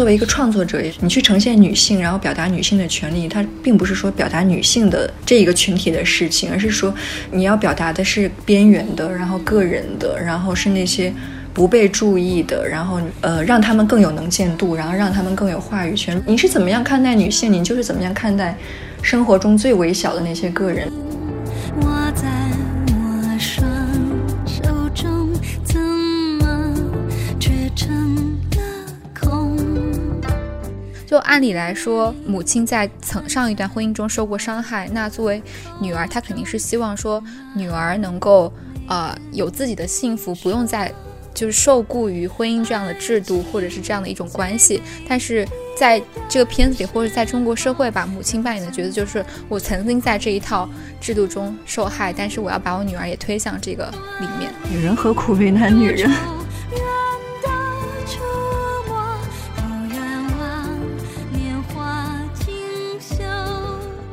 作为一个创作者，你去呈现女性，然后表达女性的权利，它并不是说表达女性的这一个群体的事情，而是说你要表达的是边缘的，然后个人的，然后是那些不被注意的，然后呃让他们更有能见度，然后让他们更有话语权。你是怎么样看待女性？你就是怎么样看待生活中最微小的那些个人？我在就按理来说，母亲在曾上一段婚姻中受过伤害，那作为女儿，她肯定是希望说女儿能够呃有自己的幸福，不用再就是受雇于婚姻这样的制度或者是这样的一种关系。但是在这个片子里，或者在中国社会吧，母亲扮演的角色就是我曾经在这一套制度中受害，但是我要把我女儿也推向这个里面。女人何苦为难女人？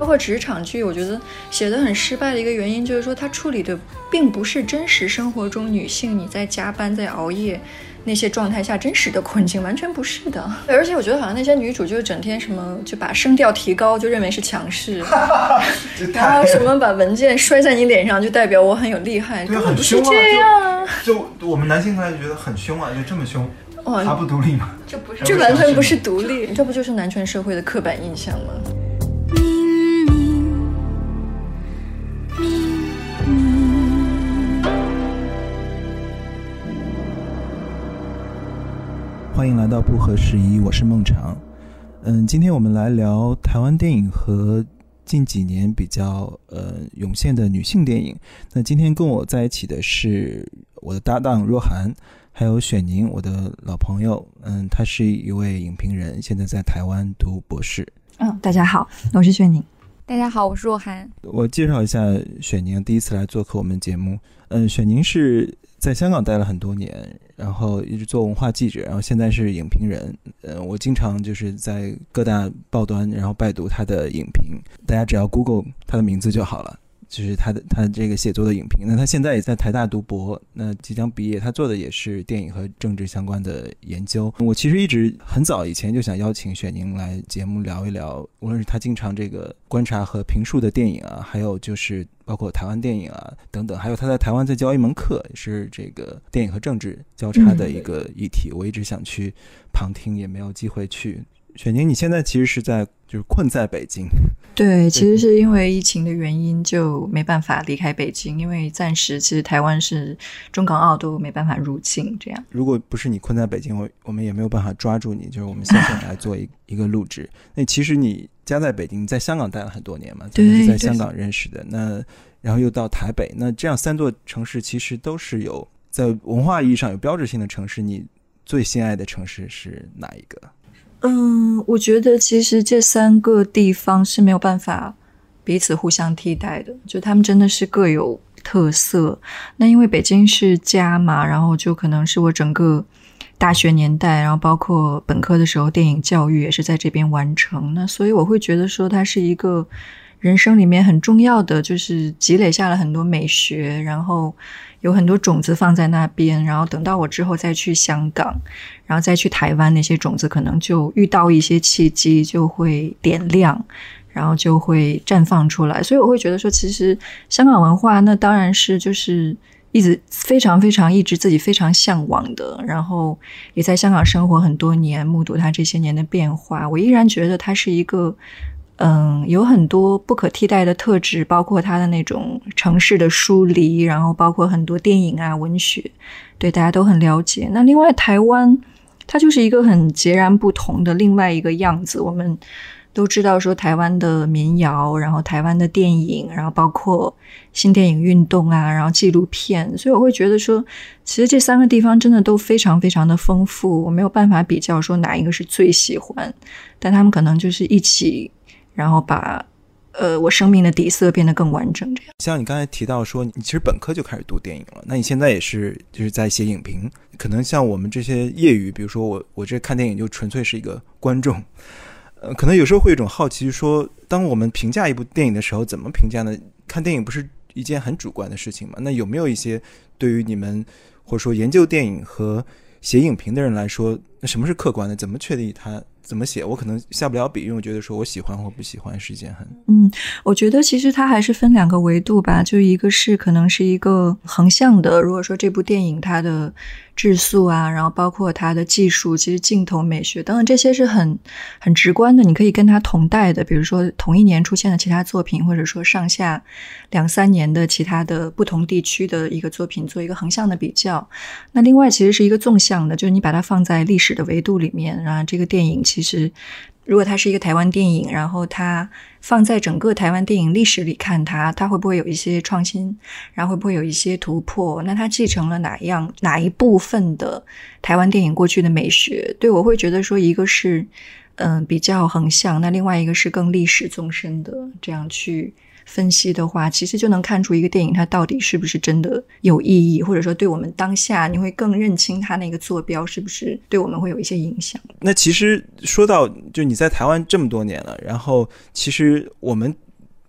括职场剧，我觉得写的很失败的一个原因，就是说它处理的并不是真实生活中女性你在加班、在熬夜那些状态下真实的困境，完全不是的。而且我觉得好像那些女主就是整天什么就把声调提高，就认为是强势，然后什么把文件摔在你脸上就代表我很有厉害，对，根本不是很凶啊，这样啊！就就我们男性看来就觉得很凶啊，就这么凶，哇还不独立吗？这不是，这完全不是独立，这不就是男权社会的刻板印象吗？欢迎来到不合时宜，我是孟尝。嗯，今天我们来聊台湾电影和近几年比较呃涌现的女性电影。那今天跟我在一起的是我的搭档若涵，还有雪宁，我的老朋友。嗯，她是一位影评人，现在在台湾读博士。嗯，大家好，我是雪宁。大家好，我是若涵。我介绍一下雪宁，第一次来做客我们节目。嗯，雪宁是在香港待了很多年，然后一直做文化记者，然后现在是影评人。呃，我经常就是在各大报端，然后拜读他的影评，大家只要 Google 他的名字就好了。就是他的他这个写作的影评，那他现在也在台大读博，那即将毕业，他做的也是电影和政治相关的研究。我其实一直很早以前就想邀请雪宁来节目聊一聊，无论是他经常这个观察和评述的电影啊，还有就是包括台湾电影啊等等，还有他在台湾在教一门课，也是这个电影和政治交叉的一个议题。我一直想去旁听，也没有机会去。雪宁，你现在其实是在就是困在北京，对，其实是因为疫情的原因，就没办法离开北京，因为暂时其实台湾是中港澳都没办法入境，这样。如果不是你困在北京，我我们也没有办法抓住你，就是我们现在来做一 一个录制。那其实你家在北京，你在香港待了很多年嘛，咱们是在香港认识的。那然后又到台北，那这样三座城市其实都是有在文化意义上有标志性的城市。你最心爱的城市是哪一个？嗯，我觉得其实这三个地方是没有办法彼此互相替代的，就他们真的是各有特色。那因为北京是家嘛，然后就可能是我整个大学年代，然后包括本科的时候，电影教育也是在这边完成。那所以我会觉得说，它是一个人生里面很重要的，就是积累下了很多美学，然后有很多种子放在那边，然后等到我之后再去香港。然后再去台湾，那些种子可能就遇到一些契机，就会点亮，然后就会绽放出来。所以我会觉得说，其实香港文化那当然是就是一直非常非常一直自己非常向往的，然后也在香港生活很多年，目睹它这些年的变化。我依然觉得它是一个。嗯，有很多不可替代的特质，包括它的那种城市的疏离，然后包括很多电影啊、文学，对大家都很了解。那另外台湾，它就是一个很截然不同的另外一个样子。我们都知道说台湾的民谣，然后台湾的电影，然后包括新电影运动啊，然后纪录片，所以我会觉得说，其实这三个地方真的都非常非常的丰富。我没有办法比较说哪一个是最喜欢，但他们可能就是一起。然后把，呃，我生命的底色变得更完整。这样，像你刚才提到说，你其实本科就开始读电影了，那你现在也是就是在写影评。可能像我们这些业余，比如说我，我这看电影就纯粹是一个观众。呃，可能有时候会有一种好奇，说当我们评价一部电影的时候，怎么评价呢？看电影不是一件很主观的事情吗？那有没有一些对于你们或者说研究电影和写影评的人来说，那什么是客观的？怎么确定它怎么写？我可能下不了笔，因为我觉得说我喜欢或不喜欢是一件很嗯，我觉得其实它还是分两个维度吧，就一个是可能是一个横向的，如果说这部电影它的质素啊，然后包括它的技术，其实镜头美学等等这些是很很直观的，你可以跟它同代的，比如说同一年出现的其他作品，或者说上下两三年的其他的不同地区的一个作品做一个横向的比较。那另外其实是一个纵向的，就是你把它放在历史的维度里面，然后这个电影其其实。如果它是一个台湾电影，然后它放在整个台湾电影历史里看它，它会不会有一些创新？然后会不会有一些突破？那它继承了哪样哪一部分的台湾电影过去的美学？对我会觉得说，一个是嗯、比较横向，那另外一个是更历史纵深的这样去。分析的话，其实就能看出一个电影它到底是不是真的有意义，或者说对我们当下，你会更认清它那个坐标是不是对我们会有一些影响。那其实说到，就你在台湾这么多年了，然后其实我们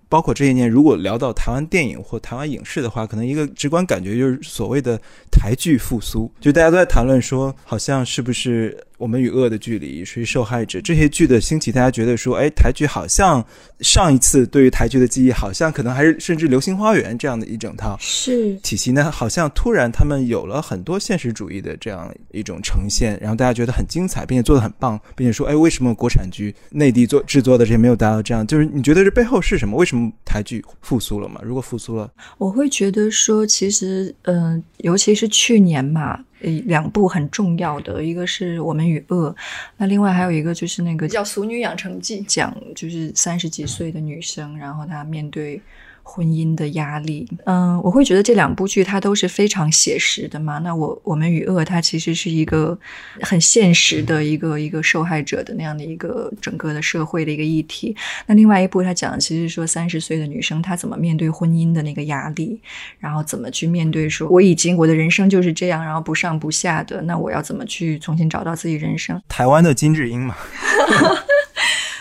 包括这些年，如果聊到台湾电影或台湾影视的话，可能一个直观感觉就是所谓的台剧复苏，就大家都在谈论说，好像是不是我们与恶的距离，谁是受害者这些剧的兴起，大家觉得说，哎，台剧好像上一次对于台剧的记忆，好像可能还是甚至《流星花园》这样的一整套是体系呢，好像突然他们有了很多现实主义的这样一种呈现，然后大家觉得很精彩，并且做得很棒，并且说，哎，为什么国产剧内地做制作的这些没有达到这样？就是你觉得这背后是什么？为什么台剧复苏了嘛？如果复苏了，我会觉得说，其实，嗯、尤其是去年嘛，呃，两部很重要的，一个是我们与恶，那另外还有一个就是那个叫《俗女养成记》，讲就是三十几岁的女生，然后她面对。婚姻的压力，嗯，我会觉得这两部剧它都是非常写实的嘛。那我我们与恶，它其实是一个很现实的一个一个受害者的那样的一个整个的社会的一个议题。那另外一部，它讲的其实是说三十岁的女生她怎么面对婚姻的那个压力，然后怎么去面对说我已经我的人生就是这样，然后不上不下的，那我要怎么去重新找到自己人生？台湾的金智英嘛，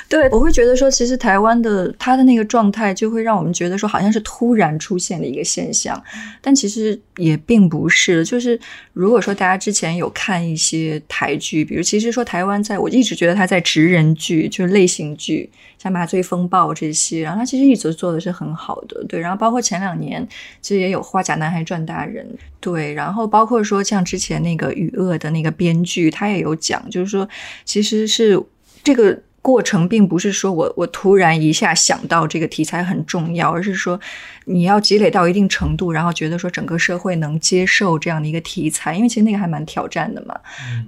对，我会觉得说，其实台湾的他的那个状态，就会让我们觉得说，好像是突然出现的一个现象，但其实也并不是。就是如果说大家之前有看一些台剧，比如其实说台湾在，我一直觉得他在职人剧，就是类型剧，像《麻醉风暴》这些，然后他其实一直做的是很好的，对。然后包括前两年，其实也有《花甲男孩赚大人》，对。然后包括说像之前那个《雨恶》的那个编剧，他也有讲，就是说其实是这个。过程并不是说我我突然一下想到这个题材很重要，而是说你要积累到一定程度，然后觉得说整个社会能接受这样的一个题材，因为其实那个还蛮挑战的嘛。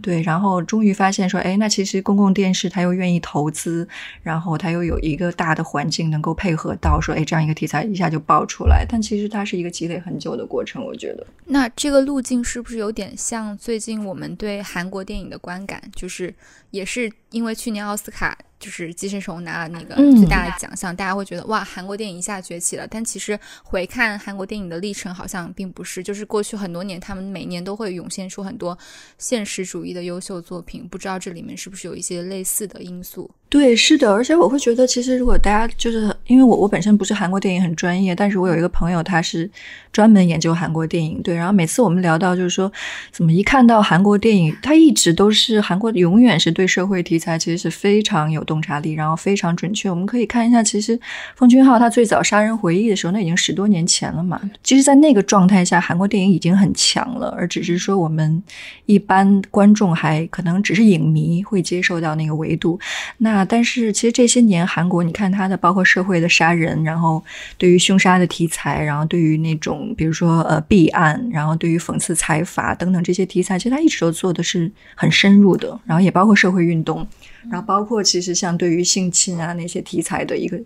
对，然后终于发现说，哎，那其实公共电视它又愿意投资，然后它又有一个大的环境能够配合到说，哎，这样一个题材一下就爆出来。但其实它是一个积累很久的过程，我觉得。那这个路径是不是有点像最近我们对韩国电影的观感？就是也是因为去年奥斯卡就是《寄生虫》拿了那个嗯最大的奖项，大家会觉得哇，韩国电影一下崛起了。但其实回看韩国电影的历程，好像并不是，就是过去很多年，他们每年都会涌现出很多现实主义的优秀作品。不知道这里面是不是有一些类似的因素？对，是的，而且我会觉得，其实如果大家就是因为我我本身不是韩国电影很专业，但是我有一个朋友他是专门研究韩国电影，对，然后每次我们聊到就是说，怎么一看到韩国电影，他一直都是韩国永远是对社会题材其实是非常有洞察力，然后非常准确。我们可以看一下，其实奉俊昊他最早《杀人回忆》的时候，那已经十多年前了嘛。其实，在那个状态下，韩国电影已经很强了，而只是说我们一般观众还可能只是影迷会接受到那个维度。那但是其实这些年韩国，你看它的包括社会的杀人，然后对于凶杀的题材，然后对于那种比如说呃弊案，然后对于讽刺财阀等等这些题材，其实它一直都做的是很深入的，然后也包括社会运动，然后包括其实像对于性侵啊那些题材的一个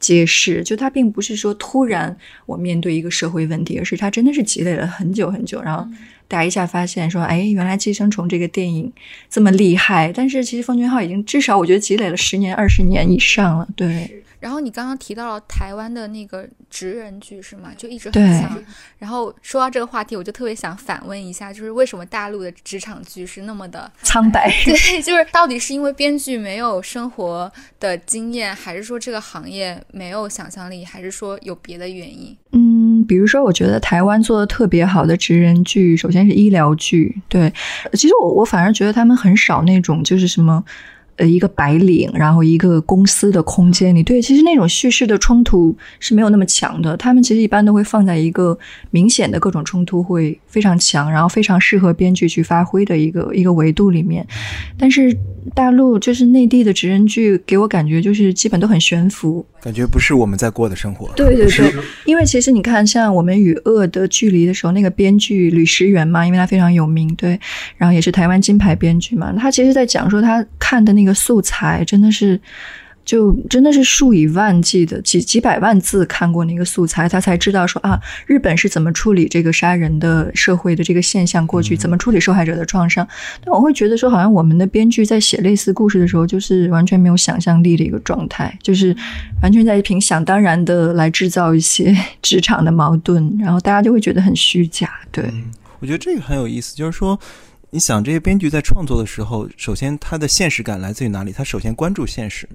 揭示，就它并不是说突然我面对一个社会问题，而是它真的是积累了很久很久，然后。大家一下发现说，哎，原来《寄生虫》这个电影这么厉害，但是其实奉俊昊已经至少我觉得积累了十年、二十年以上了。对，然后你刚刚提到了台湾的那个职人剧是吗？就一直很对强。然后说到这个话题，我就特别想反问一下，就是为什么大陆的职场剧是那么的苍白。对，就是到底是因为编剧没有生活的经验，还是说这个行业没有想象力，还是说有别的原因？嗯，比如说，我觉得台湾做的特别好的职人剧，首先是医疗剧，对。其实我我反而觉得他们很少那种就是什么。呃，一个白领，然后一个公司的空间里，对，其实那种叙事的冲突是没有那么强的。他们其实一般都会放在一个明显的各种冲突会非常强，然后非常适合编剧去发挥的一个一个维度里面。但是大陆就是内地的职人剧，给我感觉就是基本都很悬浮，感觉不是我们在过的生活。对对对，因为其实你看，像我们与恶的距离的时候，那个编剧吕石原嘛，因为他非常有名，对，然后也是台湾金牌编剧嘛，他其实在讲说他看的那个素材真的是。就真的是数以万计的几几百万字看过那个素材，他才知道说啊，日本是怎么处理这个杀人的社会的这个现象，过去怎么处理受害者的创伤。但我会觉得说，好像我们的编剧在写类似故事的时候，就是完全没有想象力的一个状态，就是完全在凭想当然的来制造一些职场的矛盾，然后大家就会觉得很虚假。对，我觉得这个很有意思，就是说。你想这些编剧在创作的时候，首先他的现实感来自于哪里？他首先关注现实，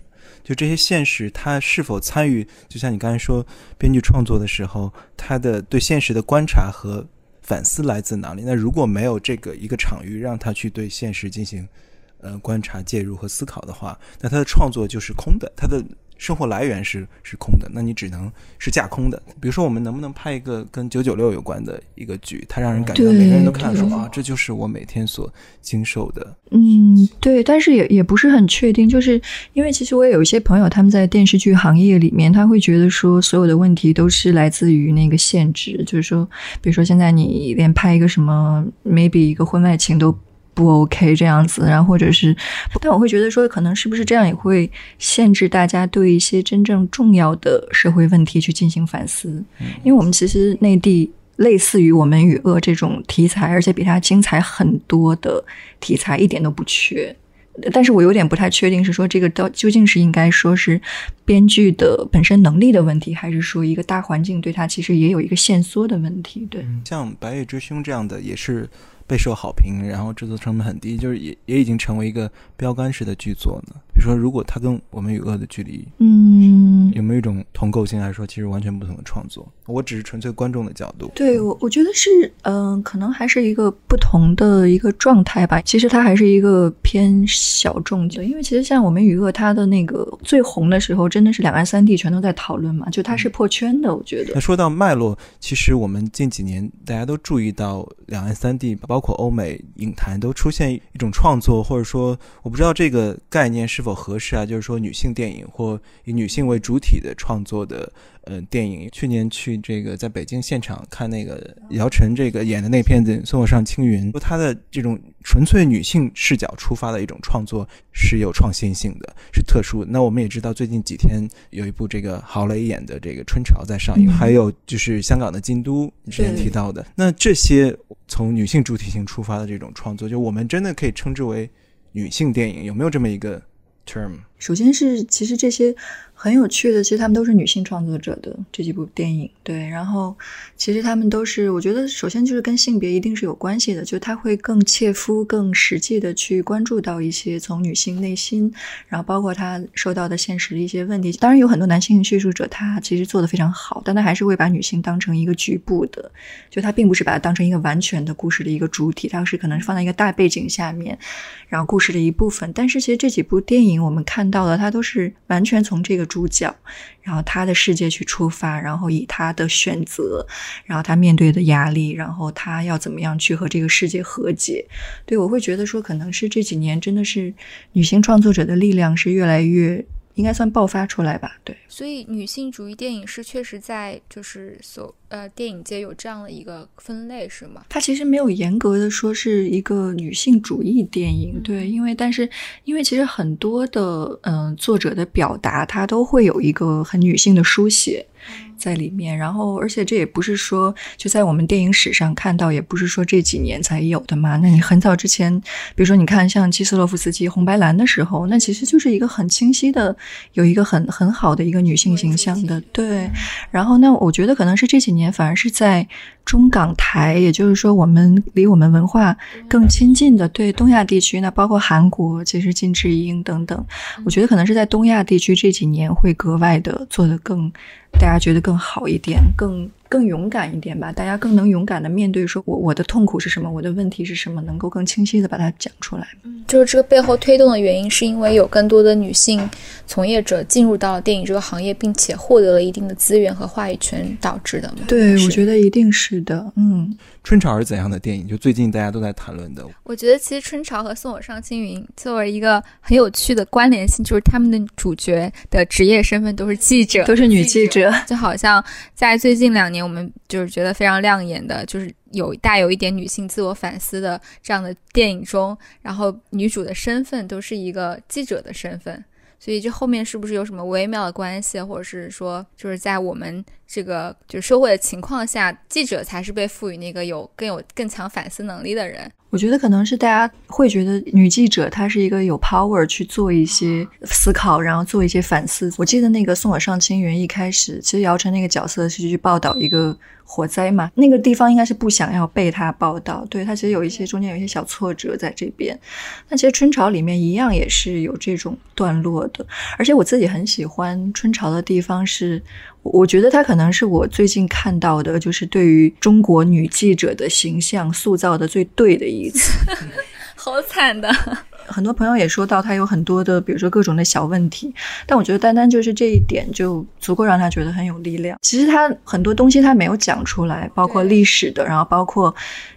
就这些现实，他是否参与？就像你刚才说，编剧创作的时候，他的对现实的观察和反思来自哪里？那如果没有这个一个场域让他去对现实进行呃观察、介入和思考的话，那他的创作就是空的，他的。生活来源是是空的，那你只能是架空的。比如说，我们能不能拍一个跟九九六有关的一个剧？它让人感觉每个人都看说啊，这就是我每天所经受的。嗯，对，但是也也不是很确定，就是因为其实我也有一些朋友，他们在电视剧行业里面，他会觉得说，所有的问题都是来自于那个限制，就是说，比如说现在你连拍一个什么，maybe 一个婚外情都。不 OK 这样子，然后或者是，但我会觉得说，可能是不是这样也会限制大家对一些真正重要的社会问题去进行反思，因为我们其实内地类似于《我们与恶》这种题材，而且比它精彩很多的题材一点都不缺，但是我有点不太确定是说这个到究竟是应该说是编剧的本身能力的问题，还是说一个大环境对它其实也有一个限缩的问题？对，像《白夜追凶》这样的也是。备受好评，然后制作成本很低，就是也也已经成为一个标杆式的剧作呢。比如说，如果它跟《我们与恶》的距离，嗯，有没有一种同构性来说，其实完全不同的创作？我只是纯粹观众的角度。对我，我觉得是，嗯，可能还是一个不同的一个状态吧。其实它还是一个偏小众的，因为其实像《我们与恶》，它的那个最红的时候，真的是两岸三地全都在讨论嘛，就它是破圈的。我觉得。那说到脉络，其实我们近几年大家都注意到，两岸三地包。包括欧美影坛都出现一种创作，或者说我不知道这个概念是否合适啊，就是说女性电影或以女性为主体的创作的。呃，电影去年去这个在北京现场看那个姚晨这个演的那片子《送我上青云》，说她的这种纯粹女性视角出发的一种创作是有创新性的，是特殊的。那我们也知道，最近几天有一部这个郝蕾演的这个《春潮》在上映，还有就是香港的《京都》之前提到的。那这些从女性主体性出发的这种创作，就我们真的可以称之为女性电影？有没有这么一个 term？首先是其实这些。很有趣的，其实他们都是女性创作者的这几部电影，对。然后其实他们都是，我觉得首先就是跟性别一定是有关系的，就他会更切肤、更实际的去关注到一些从女性内心，然后包括她受到的现实的一些问题。当然有很多男性叙述者，他其实做的非常好，但他还是会把女性当成一个局部的，就他并不是把它当成一个完全的故事的一个主体，他是可能是放在一个大背景下面，然后故事的一部分。但是其实这几部电影我们看到的，它都是完全从这个。主角，然后他的世界去出发，然后以他的选择，然后他面对的压力，然后他要怎么样去和这个世界和解？对我会觉得说，可能是这几年真的是女性创作者的力量是越来越。应该算爆发出来吧，对。所以女性主义电影是确实在就是所呃电影界有这样的一个分类，是吗？它其实没有严格的说是一个女性主义电影，对，因为但是因为其实很多的嗯作者的表达，它都会有一个很女性的书写。在里面，然后，而且这也不是说就在我们电影史上看到，也不是说这几年才有的嘛。那你很早之前，比如说你看像基斯洛夫斯基《红白蓝》的时候，那其实就是一个很清晰的，有一个很很好的一个女性形象的，对。然后，那我觉得可能是这几年反而是在。中港台，也就是说，我们离我们文化更亲近的，对东亚地区，那包括韩国，其实金智英等等，我觉得可能是在东亚地区这几年会格外的做得更，大家觉得更好一点，更更勇敢一点吧，大家更能勇敢的面对，说我我的痛苦是什么，我的问题是什么，能够更清晰的把它讲出来。就是这个背后推动的原因，是因为有更多的女性从业者进入到了电影这个行业，并且获得了一定的资源和话语权导致的吗？对，我觉得一定是的。嗯，春潮是怎样的电影？就最近大家都在谈论的。我觉得其实春潮和送我上青云作为一个很有趣的关联性，就是他们的主角的职业身份都是记者，都是女记者。就好像在最近两年，我们就是觉得非常亮眼的，就是有带有一点女性自我反思的这样的电影中，然后女主的身份都是一个记者的身份。所以这后面是不是有什么微妙的关系，或者是说，就是在我们这个就是社会的情况下，记者才是被赋予那个有更有更强反思能力的人？我觉得可能是大家会觉得女记者她是一个有 power 去做一些思考，然后做一些反思。我记得那个送我上青云一开始，其实姚晨那个角色是去报道一个火灾嘛，那个地方应该是不想要被他报道，对他其实有一些中间有一些小挫折在这边。那其实春潮里面一样也是有这种段落的，而且我自己很喜欢春潮的地方是，我觉得它可能是我最近看到的，就是对于中国女记者的形象塑造的最对的一次。好惨的。很多朋友也说到他有很多的，比如说各种的小问题，但我觉得单单就是这一点就足够让他觉得很有力量。其实他很多东西他没有讲出来，包括历史的，然后包括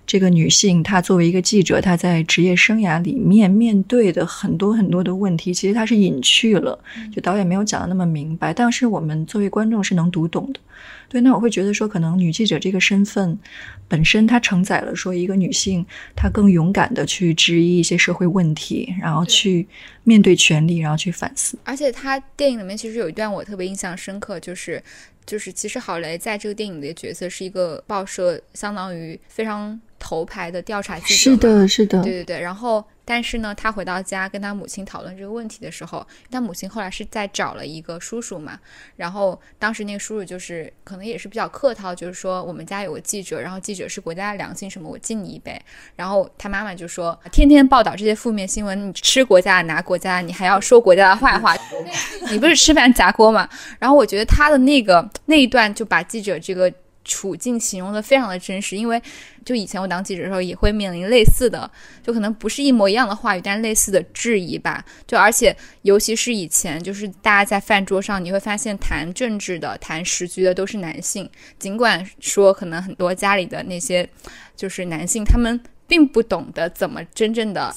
这个女性她作为一个记者，她在职业生涯里面面对的很多很多的问题，其实她是隐去了，就导演没有讲的那么明白，但是我们作为观众是能读懂的。对，那我会觉得说，可能女记者这个身份本身，它承载了说一个女性，她更勇敢的去质疑一些社会问题，然后去面对权力，然后去反思。而且她电影里面其实有一段我特别印象深刻，就是就是其实郝蕾在这个电影里的角色是一个报社相当于非常头牌的调查记者，是的，是的，对对对。然后但是呢，他回到家跟他母亲讨论这个问题的时候，他母亲后来是在找了一个叔叔嘛，然后当时那个叔叔就是可能也是比较客套，就是说我们家有个记者，然后记者是国家的良心什么，我敬你一杯。然后他妈妈就说，天天报道这些负面新闻，你吃国家拿国家，你还要说国家的坏话，你不是吃饭砸锅吗？然后我觉得他的那个那一段就把记者这个处境形容的非常的真实，因为就以前我当记者的时候也会面临类似的，就可能不是一模一样的话语，但类似的质疑吧。就而且尤其是以前，就是大家在饭桌上，你会发现谈政治的、谈时局的都是男性，尽管说可能很多家里的那些就是男性，他们。并不懂得怎么真正的、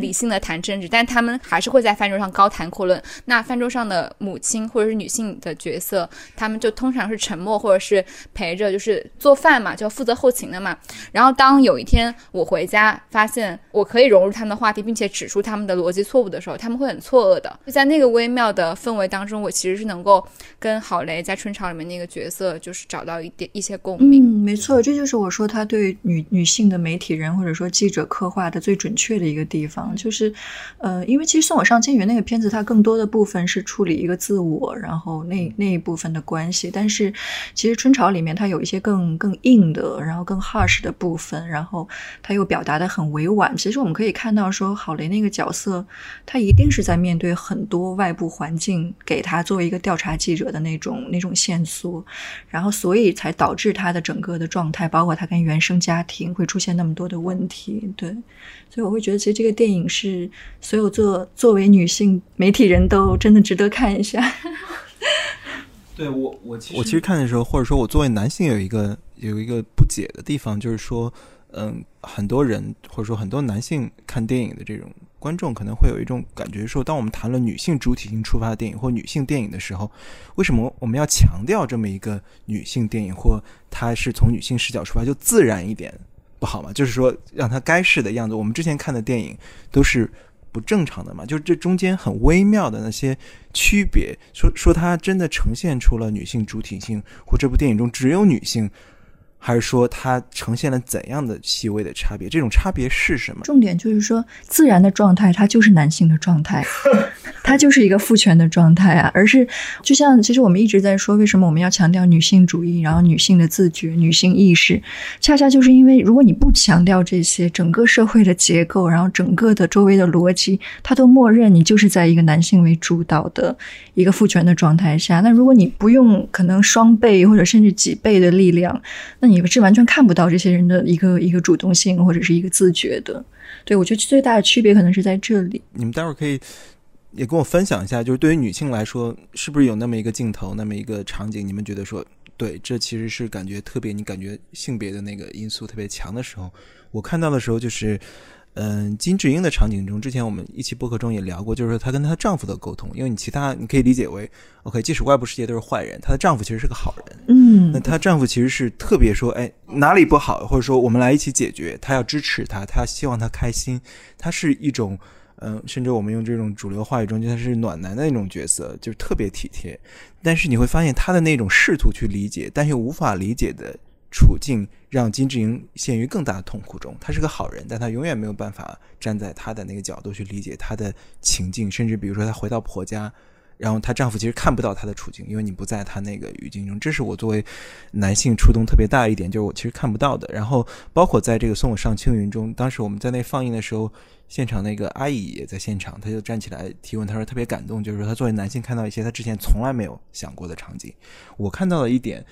理性的谈政治，但他们还是会在饭桌上高谈阔论。那饭桌上的母亲或者是女性的角色，他们就通常是沉默，或者是陪着，就是做饭嘛，就负责后勤的嘛。然后当有一天我回家，发现我可以融入他们的话题，并且指出他们的逻辑错误的时候，他们会很错愕的。就在那个微妙的氛围当中，我其实是能够跟郝蕾在春潮里面那个角色，就是找到一点一些共鸣。嗯，没错，这就是我说他对女女性的媒体人或者说记者刻画的最准确的一个地方，就是，呃，因为其实送我上青云那个片子，它更多的部分是处理一个自我，然后那那一部分的关系，但是其实春潮里面它有一些更更硬的，然后更 harsh 的部分，然后它又表达的很委婉。其实我们可以看到说，郝蕾那个角色，他一定是在面对很多外部环境给他作为一个调查记者的那种那种线索，然后所以才导致他的整个的状态，包括他跟原生家庭会出现那么多的问题。对，所以我会觉得，其实这个电影是所有作作为女性媒体人都真的值得看一下。对我，我其实我其实看的时候，或者说我作为男性有一个有一个不解的地方，就是说，嗯，很多人或者说很多男性看电影的这种观众可能会有一种感觉，说，当我们谈论女性主体性出发的电影或女性电影的时候，为什么我们要强调这么一个女性电影，或它是从女性视角出发，就自然一点不好嘛？就是说，让它该是的样子。我们之前看的电影都是不正常的嘛，就是这中间很微妙的那些区别，说说它真的呈现出了女性主体性，或这部电影中只有女性，还是说它呈现了怎样的细微的差别？这种差别是什么？重点就是说，自然的状态它就是男性的状态，它就是一个父权的状态啊。而是就像其实我们一直在说，为什么我们要强调女性主义，然后女性的自觉、女性意识，恰恰就是因为如果你不强调这些，整个社会的结构，然后整个的周围的逻辑，它都默认你就是在一个男性为主导的一个父权的状态下。那如果你不用可能双倍或者甚至几倍的力量，那你是完全看不到这些人的一个一个主动性或者是一个自觉的。对我觉得最大的区别可能是在这里。你们待会儿可以也跟我分享一下，就是对于女性来说，是不是有那么一个镜头，那么一个场景，你们觉得说，对，这其实是感觉特别，你感觉性别的那个因素特别强的时候，我看到的时候就是。嗯，金智英的场景中，之前我们一期播客中也聊过，就是说她跟她丈夫的沟通，因为你其他你可以理解为，OK，即使外部世界都是坏人，她的丈夫其实是个好人，嗯那她丈夫其实是特别说，哎，哪里不好，或者说我们来一起解决，他要支持她，他希望她开心，他是一种，嗯，甚至我们用这种主流话语中，就他是暖男的那种角色，就是特别体贴。但是你会发现他的那种试图去理解，但又无法理解的处境，让金智英陷于更大的痛苦中。他是个好人，但他永远没有办法站在他的那个角度去理解他的情境，甚至比如说她回到婆家。然后她丈夫其实看不到她的处境，因为你不在她那个语境中。这是我作为男性触动特别大一点，就是我其实看不到的。然后包括在这个送我上青云中，当时我们在那放映的时候，现场那个阿姨也在现场，她就站起来提问，她说特别感动，就是说她作为男性看到一些她之前从来没有想过的场景。我看到了一点，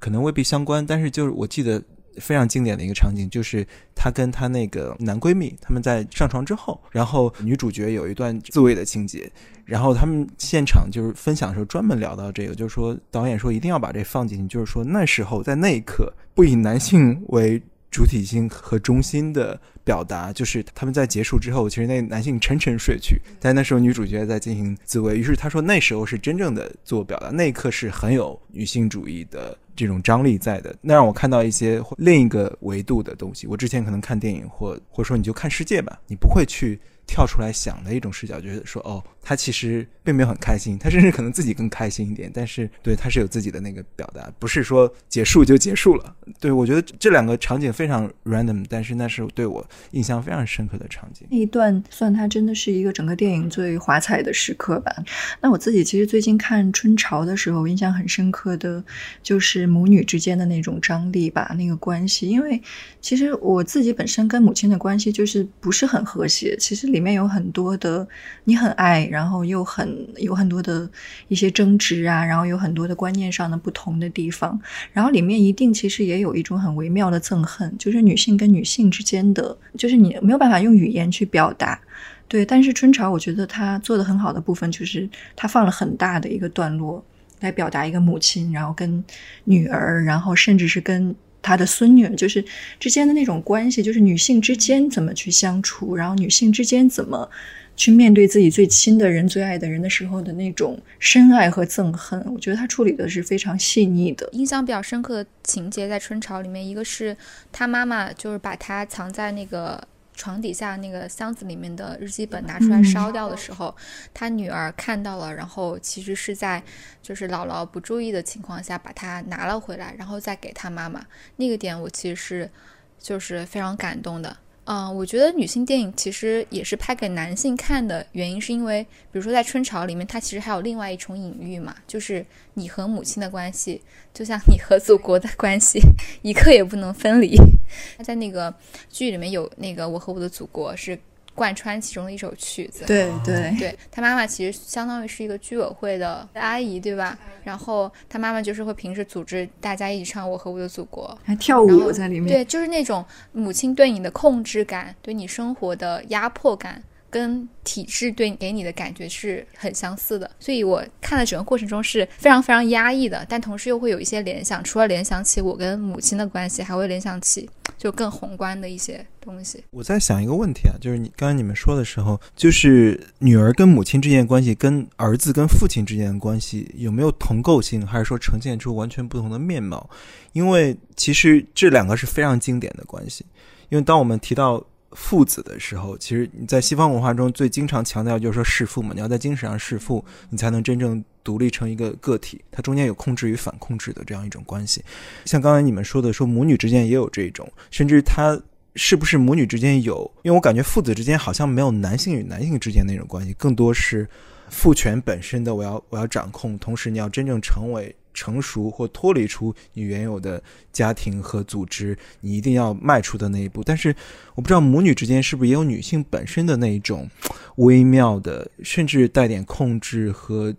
可能未必相关，但是就是我记得非常经典的一个场景，就是她跟她那个男闺蜜他们在上床之后，然后女主角有一段自慰的情节，然后他们现场就是分享的时候专门聊到这个，就是说导演说一定要把这放进去，就是说那时候在那一刻不以男性为主体性和中心的表达，就是他们在结束之后，其实那男性沉沉睡去，但那时候女主角在进行自慰，于是他说那时候是真正的自我表达，那一刻是很有女性主义的这种张力在的，那让我看到一些另一个维度的东西。我之前可能看电影或或者说你就看世界吧，你不会去跳出来想的一种视角，就是说哦，他其实并没有很开心，他甚至可能自己更开心一点，但是对他是有自己的那个表达，不是说结束就结束了。对我觉得这两个场景非常 random，但是那是对我印象非常深刻的场景。那一段算它真的是一个整个电影最华彩的时刻吧。那我自己其实最近看《春潮》的时候，印象很深刻的就是母女之间的那种张力吧，那个关系。因为其实我自己本身跟母亲的关系就是不是很和谐，其实里里面有很多的你很爱，然后又很有很多的一些争执啊，然后有很多的观念上的不同的地方，然后里面一定其实也有一种很微妙的憎恨，就是女性跟女性之间的，就是你没有办法用语言去表达。对，但是春潮，我觉得他做的很好的部分就是他放了很大的一个段落来表达一个母亲，然后跟女儿，然后甚至是跟他的孙女，就是之间的那种关系，就是女性之间怎么去相处，然后女性之间怎么去面对自己最亲的人、最爱的人的时候的那种深爱和憎恨，我觉得他处理的是非常细腻的。印象比较深刻的情节在《春潮》里面，一个是他妈妈就是把他藏在那个床底下那个箱子里面的日记本拿出来烧掉的时候，他女儿看到了，然后其实是在就是姥姥不注意的情况下把它拿了回来，然后再给他妈妈。那个点我其实是就是非常感动的。嗯，我觉得女性电影其实也是拍给男性看的，原因是因为，比如说在《春潮》里面，它其实还有另外一重隐喻嘛，就是你和母亲的关系，就像你和祖国的关系，一刻也不能分离。在那个剧里面有那个《我和我的祖国》是贯穿其中的一首曲子，对对对他妈妈其实相当于是一个居委会的阿姨，对吧？然后他妈妈就是会平时组织大家一起唱《我和我的祖国》，还跳舞在里面。对，就是那种母亲对你的控制感，对你生活的压迫感，跟体制对给你的感觉是很相似的。所以我看的整个过程中是非常非常压抑的，但同时又会有一些联想，除了联想起我跟母亲的关系，还会联想起就更宏观的一些东西。我在想一个问题啊，就是你刚才你们说的时候，就是女儿跟母亲之间的关系，跟儿子跟父亲之间的关系有没有同构性，还是说呈现出完全不同的面貌？因为其实这两个是非常经典的关系。因为当我们提到父子的时候，其实你在西方文化中最经常强调就是说弑父嘛，你要在精神上弑父，你才能真正独立成一个个体。它中间有控制与反控制的这样一种关系。像刚才你们说的，说母女之间也有这种，甚至他是不是母女之间有？因为我感觉父子之间好像没有男性与男性之间那种关系，更多是父权本身的我要我要掌控，同时你要真正成为。成熟或脱离出你原有的家庭和组织，你一定要迈出的那一步。但是，我不知道母女之间是不是也有女性本身的那一种微妙的，甚至带点控制和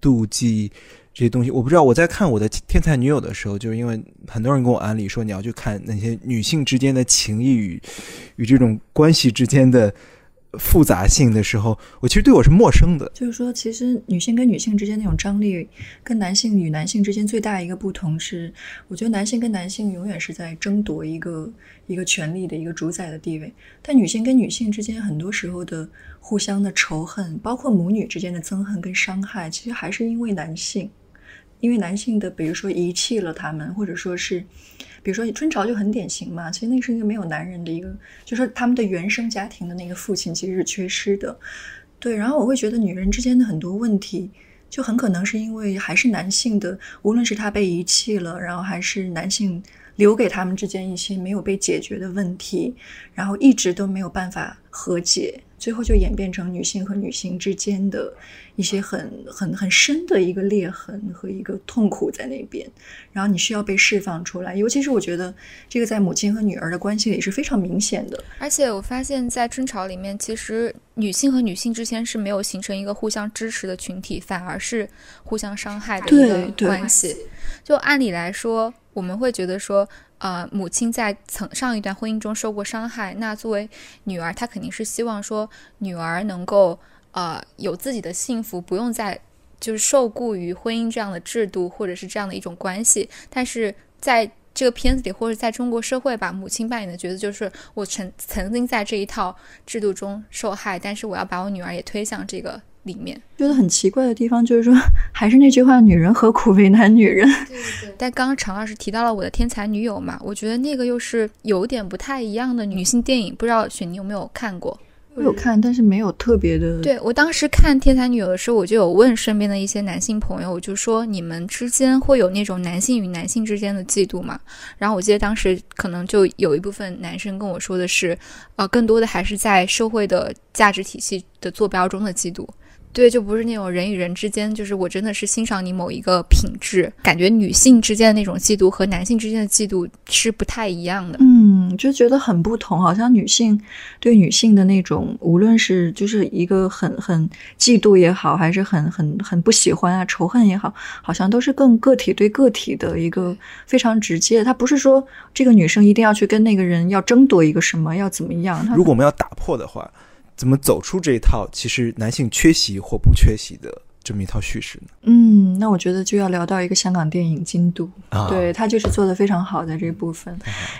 妒忌这些东西。我不知道我在看我的《天才女友》的时候，就是因为很多人跟我安利说你要去看那些女性之间的情谊与与这种关系之间的。复杂性的时候，我其实对我是陌生的。就是说，其实女性跟女性之间那种张力，跟男性与男性之间最大一个不同是，我觉得男性跟男性永远是在争夺一个一个权力的一个主宰的地位，但女性跟女性之间很多时候的互相的仇恨，包括母女之间的憎恨跟伤害，其实还是因为男性，因为男性的比如说遗弃了他们，或者说是。比如说春潮就很典型嘛，其实那是一个没有男人的一个，就说他们的原生家庭的那个父亲其实是缺失的，对。然后我会觉得女人之间的很多问题，就很可能是因为还是男性的，无论是他被遗弃了，然后还是男性留给他们之间一些没有被解决的问题，然后一直都没有办法和解。最后就演变成女性和女性之间的一些很很很深的一个裂痕和一个痛苦在那边，然后你需要被释放出来。尤其是我觉得这个在母亲和女儿的关系里是非常明显的。而且我发现，在争吵里面，其实女性和女性之间是没有形成一个互相支持的群体，反而是互相伤害的一个关系。就按理来说，我们会觉得说。呃，母亲在曾上一段婚姻中受过伤害，那作为女儿，她肯定是希望说女儿能够呃有自己的幸福，不用再就是受雇于婚姻这样的制度或者是这样的一种关系。但是在这个片子里，或者在中国社会吧，母亲扮演的角色就是我曾曾经在这一套制度中受害，但是我要把我女儿也推向这个。里面觉得很奇怪的地方就是说，还是那句话，女人何苦为难女人？对对对。但刚刚常老师提到了我的天才女友嘛，我觉得那个又是有点不太一样的女性电影，不知道雪妮有没有看过？我有看，但是没有特别的。对我当时看《天才女友》的时候，我就有问身边的一些男性朋友，我就说你们之间会有那种男性与男性之间的嫉妒吗？然后我记得当时可能就有一部分男生跟我说的是，呃，更多的还是在社会的价值体系的坐标中的嫉妒。对，就不是那种人与人之间，就是我真的是欣赏你某一个品质，感觉女性之间的那种嫉妒和男性之间的嫉妒是不太一样的。嗯，就觉得很不同，好像女性对女性的那种，无论是就是一个很很嫉妒也好，还是很很很不喜欢啊、仇恨也好，好像都是更个体对个体的一个非常直接。他不是说这个女生一定要去跟那个人要争夺一个什么，要怎么样。如果我们要打破的话。怎么走出这一套其实男性缺席或不缺席的这么一套叙事呢？嗯，那我觉得就要聊到一个香港电影《京都》，对他就是做的非常好的这部分。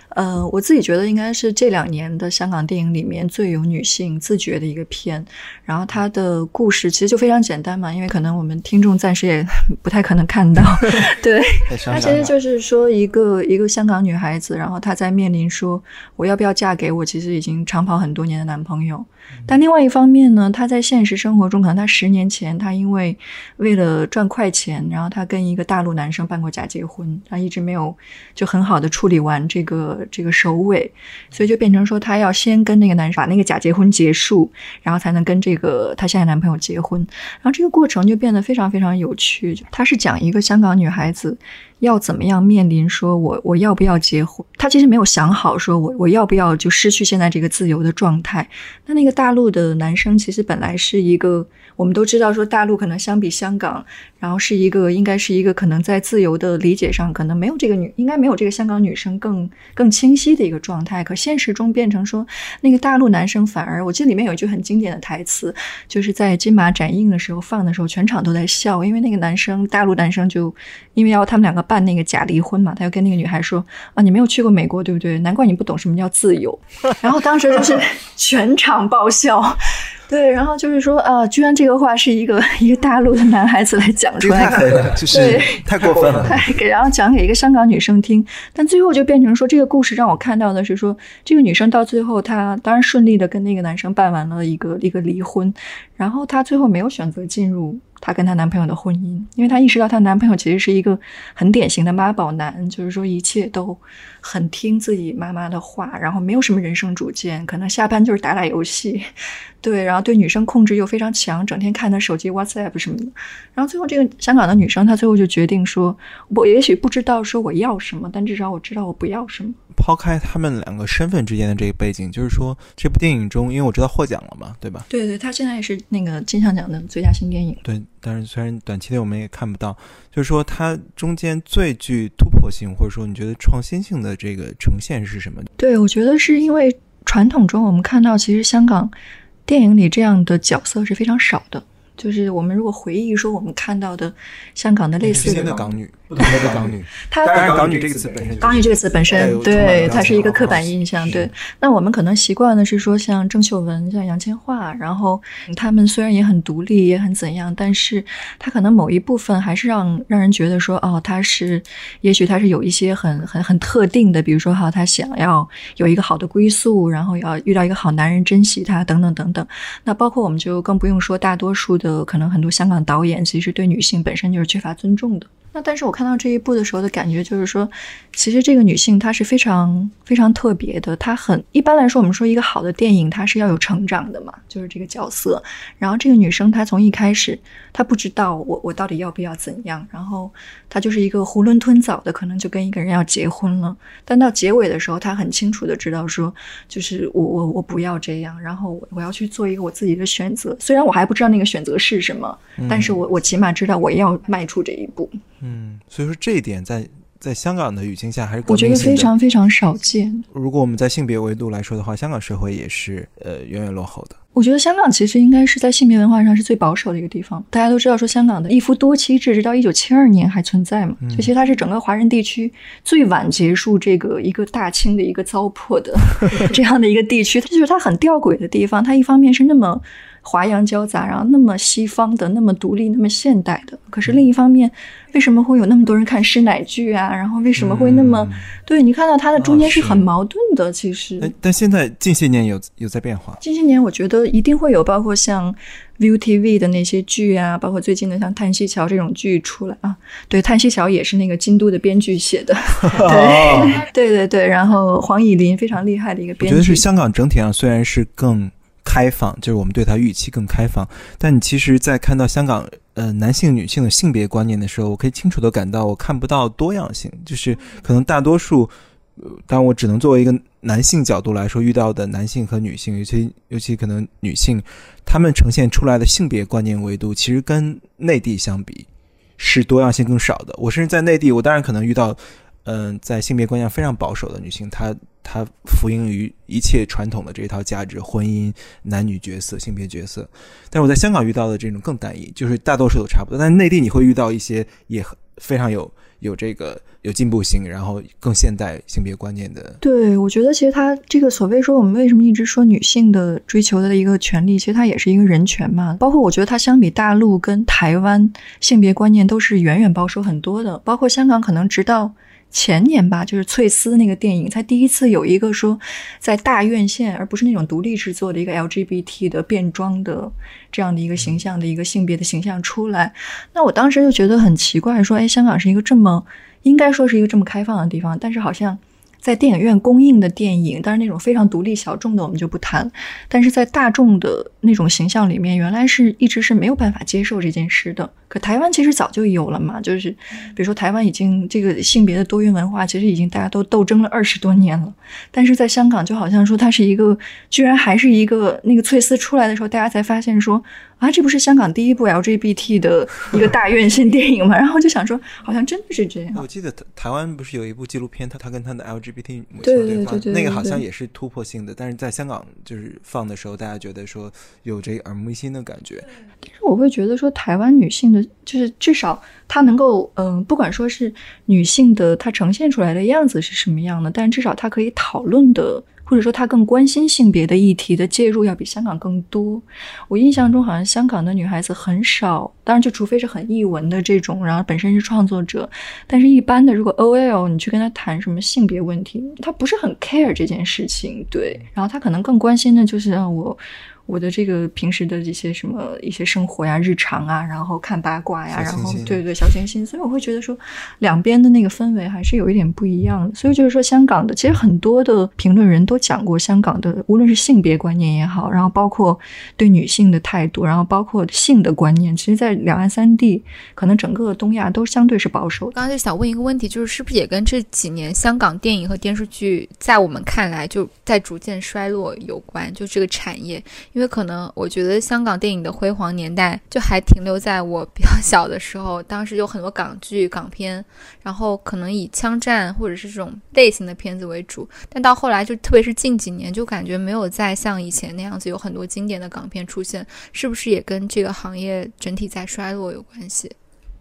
呃，我自己觉得应该是这两年的香港电影里面最有女性自觉的一个片。然后它的故事其实就非常简单嘛，因为可能我们听众暂时也不太可能看到。对，它其实就是说一个一个香港女孩子，然后她在面临说我要不要嫁给我其实已经长跑很多年的男朋友。但另外一方面呢，她在现实生活中，可能她十年前，她因为为了赚快钱，然后她跟一个大陆男生办过假结婚，她一直没有就很好的处理完这个这个首尾，所以就变成说，她要先跟那个男生把那个假结婚结束，然后才能跟这个她现在男朋友结婚，然后这个过程就变得非常非常有趣。她是讲一个香港女孩子。要怎么样面临说，我我要不要结婚？他其实没有想好，说我我要不要就失去现在这个自由的状态。那那个大陆的男生其实本来是一个。我们都知道，说大陆可能相比香港，然后是一个应该是一个可能在自由的理解上，可能没有这个女，应该没有这个香港女生更更清晰的一个状态。可现实中变成说，那个大陆男生反而，我记得里面有一句很经典的台词，就是在金马展映的时候放的时候，全场都在笑，因为那个男生大陆男生就因为要他们两个办那个假离婚嘛，他就跟那个女孩说啊，你没有去过美国对不对？难怪你不懂什么叫自由。然后当时就是全场爆笑。对，然后就是说啊，居然这个话是一个 一个大陆的男孩子来讲出来的，对太过分了。太给然后讲给一个香港女生听，但最后就变成说，这个故事让我看到的是说，这个女生到最后她当然顺利的跟那个男生办完了一个一个离婚，然后她最后没有选择进入她跟她男朋友的婚姻，因为她意识到她男朋友其实是一个很典型的妈宝男，就是说一切都很听自己妈妈的话，然后没有什么人生主见，可能下班就是打打游戏，对，然后对女生控制又非常强，整天看她手机 WhatsApp 什么的。然后最后这个香港的女生，她最后就决定说，我也许不知道说我要什么，但至少我知道我不要什么。抛开他们两个身份之间的这个背景，就是说这部电影中，因为我知道获奖了嘛，对吧？对对，她现在也是那个金像奖的最佳新电影。对，但是虽然短期内我们也看不到，就是说它中间最具突破性，或者说你觉得创新性的这个呈现是什么？对，我觉得是因为传统中我们看到，其实香港电影里这样的角色是非常少的。就是我们如果回忆说我们看到的香港的类似新的港女，不同的 港女，它当然港女这个词本身，港女这个词本身，对它是一个刻板印象。对，那我们可能习惯的是说像郑秀文、像杨千嬅，然后他们虽然也很独立，也很怎样，但是他可能某一部分还是让让人觉得说，哦，他是，也许他是有一些很很很特定的，比如说哈，他想要有一个好的归宿，然后要遇到一个好男人珍惜他，等等等等。那包括我们就更不用说大多数的。可能很多香港导演其实对女性本身就是缺乏尊重的。那但是我看到这一部的时候的感觉就是说，其实这个女性她是非常非常特别的。她很一般来说，我们说一个好的电影，它是要有成长的嘛，就是这个角色。然后这个女生她从一开始，她不知道我我到底要不要怎样，然后她就是一个囫囵吞枣的，可能就跟一个人要结婚了。但到结尾的时候，她很清楚的知道说，就是我我我不要这样，然后我我要去做一个我自己的选择。虽然我还不知道那个选择是什么，但是我我起码知道我要迈出这一步。嗯，所以说这一点在在香港的语境下还是我觉得非常非常少见。如果我们在性别维度来说的话，香港社会也是呃远远落后的。我觉得香港其实应该是在性别文化上是最保守的一个地方。大家都知道说香港的一夫多妻制直到一九七二年还存在嘛，就其实它是整个华人地区最晚结束这个一个大清的一个糟粕的 这样的一个地区。它就是它很吊诡的地方，它一方面是那么。华洋交杂，然后那么西方的，那么独立，那么现代的。可是另一方面，为什么会有那么多人看师奶剧啊？然后为什么会那么……嗯、对你看到它的中间是很矛盾的。其实，但但现在近些年有有在变化。近些年我觉得一定会有，包括像 ViuTV 的那些剧啊，包括最近的像《叹息桥》这种剧出来啊。对，《叹息桥》也是那个京都的编剧写的。对 对对对，然后黄以林非常厉害的一个编剧。我觉得是香港整体上虽然是更。开放就是我们对他预期更开放，但你其实，在看到香港呃男性、女性的性别观念的时候，我可以清楚的感到我看不到多样性，就是可能大多数，呃，当我只能作为一个男性角度来说，遇到的男性和女性，尤其尤其可能女性，他们呈现出来的性别观念维度，其实跟内地相比是多样性更少的。我甚至在内地，我当然可能遇到，嗯、在性别观念非常保守的女性，她。它服膺于一切传统的这一套价值，婚姻、男女角色、性别角色。但是我在香港遇到的这种更单一，就是大多数都差不多。但内地你会遇到一些也非常有有这个有进步性，然后更现代性别观念的。对，我觉得其实它这个所谓说我们为什么一直说女性的追求的一个权利，其实它也是一个人权嘛。包括我觉得它相比大陆跟台湾性别观念都是远远保守很多的。包括香港可能直到。前年吧，就是翠丝那个电影，才第一次有一个说在大院线，而不是那种独立制作的一个 LGBT 的变装的这样的一个形象的一个性别的形象出来。那我当时就觉得很奇怪，说，哎，香港是一个这么应该说是一个这么开放的地方，但是好像在电影院公映的电影，当然那种非常独立小众的我们就不谈，但是在大众的那种形象里面，原来是一直是没有办法接受这件事的。可台湾其实早就有了嘛，就是比如说台湾已经这个性别的多元文化，其实已经大家都斗争了二十多年了。但是在香港，就好像说它是一个，居然还是一个那个翠丝出来的时候，大家才发现说啊，这不是香港第一部 LGBT 的一个大院线电影吗？然后就想说，好像真的是这样。我记得台台湾不是有一部纪录片，他他跟他的 LGBT 母亲对对对对，那个好像也是突破性的，但是在香港就是放的时候，大家觉得说有这个耳目一新的感觉。但是我会觉得说，台湾女性的，就是至少她能够，嗯、呃，不管说是女性的她呈现出来的样子是什么样的，但至少她可以讨论的。或者说他更关心性别的议题的介入要比香港更多。我印象中好像香港的女孩子很少，当然就除非是很译文的这种，然后本身是创作者，但是一般的如果 OL 你去跟他谈什么性别问题，他不是很 care 这件事情，对，然后他可能更关心的就是让我。我的这个平时的一些什么一些生活呀、日常啊，然后看八卦呀，然后对对小清新，所以我会觉得说，两边的那个氛围还是有一点不一样的。所以就是说，香港的其实很多的评论人都讲过香港的，无论是性别观念也好，然后包括对女性的态度，然后包括性的观念，其实，在两岸三地，可能整个东亚都相对是保守的。刚刚就想问一个问题，就是是不是也跟这几年香港电影和电视剧在我们看来就在逐渐衰落有关？就这个产业，因为可能我觉得香港电影的辉煌年代就还停留在我比较小的时候，当时有很多港剧、港片，然后可能以枪战或者是这种类型的片子为主，但到后来就特别是近几年，就感觉没有再像以前那样子有很多经典的港片出现，是不是也跟这个行业整体在衰落有关系？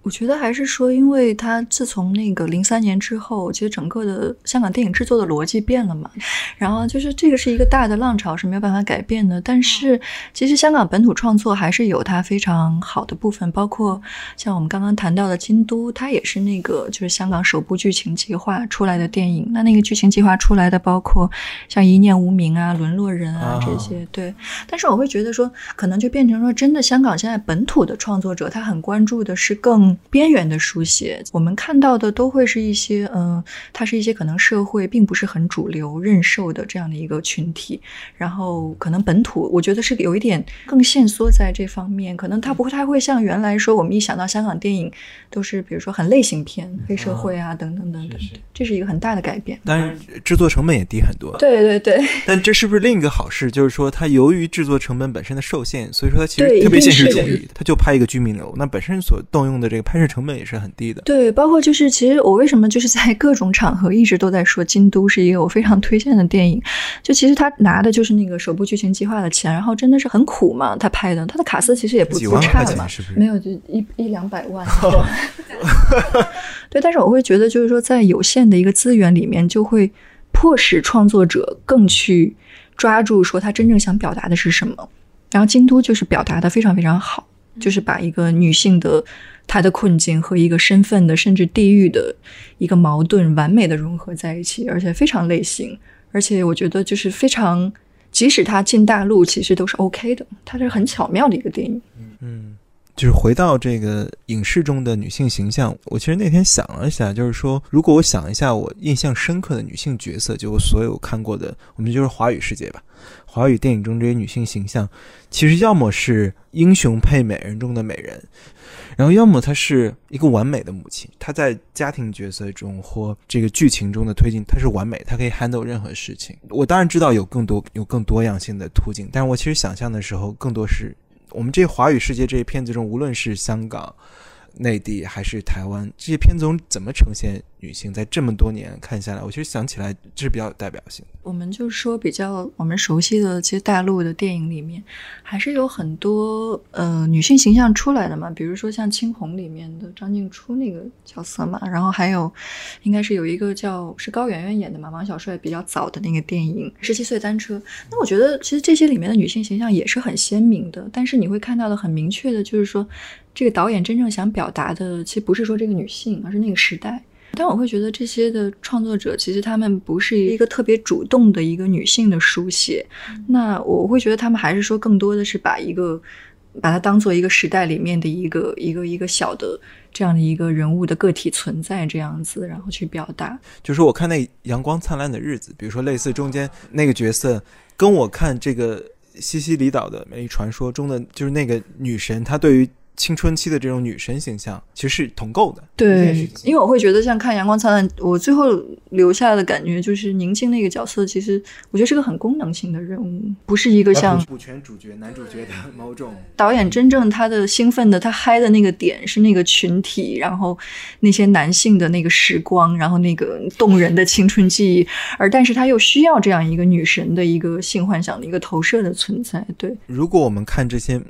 我觉得还是说，因为它自从那个零三年之后，其实整个的香港电影制作的逻辑变了嘛。然后就是这个是一个大的浪潮，是没有办法改变的。但是其实香港本土创作还是有它非常好的部分，包括像我们刚刚谈到的《京都》，它也是那个就是香港首部剧情计划出来的电影。那那个剧情计划出来的，包括像《一念无名》啊、《沦落人啊》这些，对。但是我会觉得说，可能就变成说，真的香港现在本土的创作者，他很关注的是更边缘的书写。我们看到的都会是一些，嗯、它是一些可能社会并不是很主流认受的这样的一个群体。然后可能本土，我觉得是有一点更限缩在这方面，可能它不会太会像原来说，我们一想到香港电影都是比如说很类型片、黑社会啊等等等等，是是这是一个很大的改变。当然制作成本也低很多。对对对，但这是不是另一个好事？就是说，它由于制作成本本身的受限，所以说它其实特别现实主义，它就拍一个居民楼，那本身所动用的这个拍摄成本也是很低的。对，包括就是，其实我为什么就是在各种场合一直都在说《京都》是一个我非常推荐的电影，就其实他拿的就是那个首部剧情计划的钱，然后真的是很苦嘛，他拍的，他的卡斯其实也不不差嘛，是不是？没有就一一两百万。对，但是我会觉得，就是说，在有限的一个资源里面，就会迫使创作者更去抓住说他真正想表达的是什么。然后京都就是表达的非常非常好，就是把一个女性的他的困境和一个身份的甚至地域的一个矛盾完美的融合在一起，而且非常类型，而且我觉得就是非常，即使他进大陆其实都是 OK 的，它是很巧妙的一个电影。嗯，就是回到这个影视中的女性形象，我其实那天想了一下，就是说，如果我想一下我印象深刻的女性角色，就我所有看过的，我们就是华语世界吧，华语电影中这些女性形象，其实要么是英雄配美人中的美人，然后要么她是一个完美的母亲，她在家庭角色中或这个剧情中的推进，她是完美，她可以 handle 任何事情。我当然知道有更多有更多样性的途径，但是我其实想象的时候，更多是我们这华语世界这些片子中，无论是香港、内地还是台湾，这些片子中怎么呈现女性，在这么多年看下来，我其实想起来这是比较有代表性的。我们就说比较我们熟悉的，其实大陆的电影里面还是有很多呃女性形象出来的嘛，比如说像《青红》里面的张静初那个角色嘛，然后还有应该是有一个叫是高圆圆演的嘛，王小帅比较早的那个电影《十七岁单车》。那我觉得其实这些里面的女性形象也是很鲜明的，但是你会看到的很明确的就是说，这个导演真正想表达的其实不是说这个女性，而是那个时代。但我会觉得这些的创作者其实他们不是一个特别主动的一个女性的书写，那我会觉得他们还是说更多的是把一个把它当做一个时代里面的一个一个一个小的这样的一个人物的个体存在这样子，然后去表达。就是我看那《阳光灿烂的日子》，比如说类似中间那个角色，跟我看这个西西里岛的美丽传说中的就是那个女神，她对于青春期的这种女神形象其实是同构的。对，因为我会觉得像看《阳光灿烂》，我最后留下的感觉就是宁静那个角色，其实我觉得是个很功能性的人物，不是一个像补全主角男主角的某种导演真正他的兴奋的、他嗨的那个点是那个群体，然后那些男性的那个时光，然后那个动人的青春记忆，而但是他又需要这样一个女神的一个性幻想的一个投射的存在。对，如果我们看这些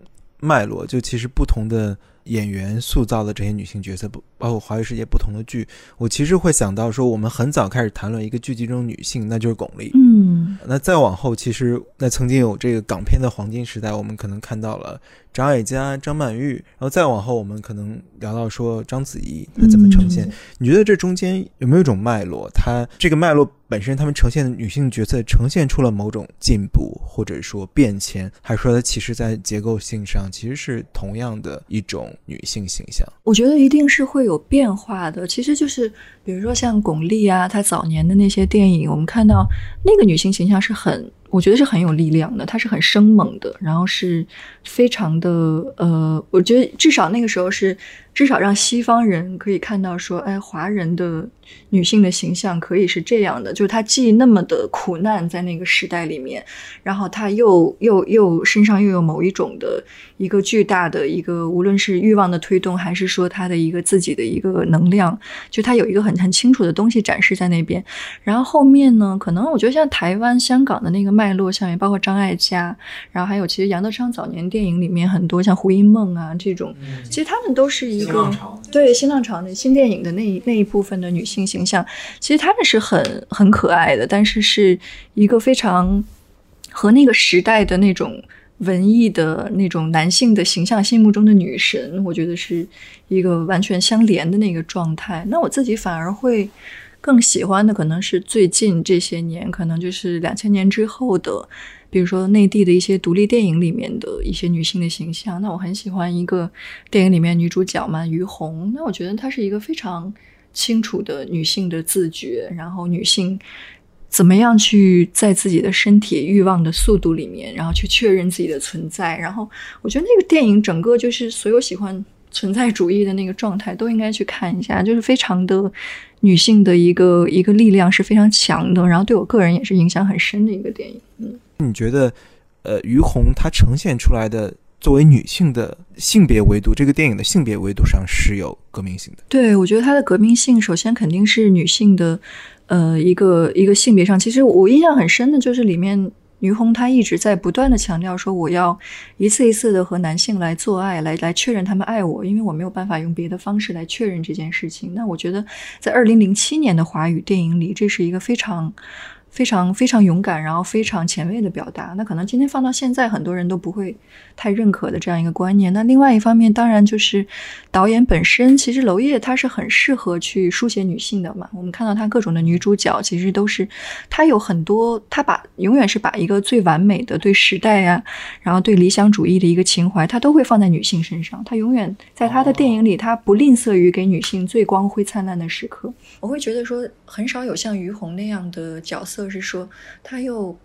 脉络，就其实不同的演员塑造的这些女性角色，不包括华语世界不同的剧，我其实会想到说，我们很早开始谈论一个剧集中女性，那就是巩俐。嗯那再往后，其实那曾经有这个港片的黄金时代，我们可能看到了张艾嘉、张曼玉，然后再往后，我们可能聊到说章子怡她怎么呈现。嗯你觉得这中间有没有一种脉络？它这个脉络本身，他们呈现的女性角色呈现出了某种进步，或者说变迁，还是说它其实在结构性上其实是同样的一种女性形象？我觉得一定是会有有变化的。其实就是比如说像巩俐啊，她早年的那些电影，我们看到那个女性形象是很，我觉得是很有力量的，她是很生猛的，然后是非常的呃，我觉得至少那个时候是至少让西方人可以看到说，哎，华人的女性的形象可以是这样的，就是她既那么的苦难在那个时代里面，然后她又又又身上又有某一种的一个巨大的一个，无论是欲望的推动，还是说她的一个自己的一个能量，就她有一个很很清楚的东西展示在那边。然后后面呢，可能我觉得像台湾、香港的那个脉络下面，包括张艾嘉，然后还有其实杨德昌早年电影里面很多像胡因梦啊这种，其实他们都是个对新浪潮的新电影的那一那一部分的女性形象，其实她们是很很可爱的，但是是一个非常和那个时代的那种文艺的那种男性的形象心目中的女神，我觉得是一个完全相连的那个状态。那我自己反而会更喜欢的，可能是最近这些年，可能就是两千年之后的。比如说内地的一些独立电影里面的一些女性的形象，那我很喜欢一个电影里面女主角嘛，于红。那我觉得她是一个非常清楚的女性的自觉，然后女性怎么样去在自己的身体欲望的速度里面，然后去确认自己的存在。然后我觉得那个电影整个就是所有喜欢存在主义的那个状态都应该去看一下，就是非常的女性的一个一个力量是非常强的，然后对我个人也是影响很深的一个电影。嗯。你觉得，呃，于红她呈现出来的作为女性的性别维度，这个电影的性别维度上是有革命性的？对，我觉得它的革命性，首先肯定是女性的，呃，一个一个性别上。其实我印象很深的就是里面于红她一直在不断的强调说，我要一次一次的和男性来做爱，来来确认他们爱我，因为我没有办法用别的方式来确认这件事情。那我觉得在二零零七年的华语电影里，这是一个非常。非常非常勇敢，然后非常前卫的表达。那可能今天放到现在，很多人都不会太认可的这样一个观念。那另外一方面，当然就是导演本身，其实娄烨他是很适合去书写女性的嘛。我们看到他各种的女主角，其实都是他有很多，他把永远是把一个最完美的对时代啊，然后对理想主义的一个情怀，他都会放在女性身上。他永远在他的电影里，他不吝啬于给女性最光辉灿烂的时刻。我会觉得说，很少有像于红那样的角色。就是说，他又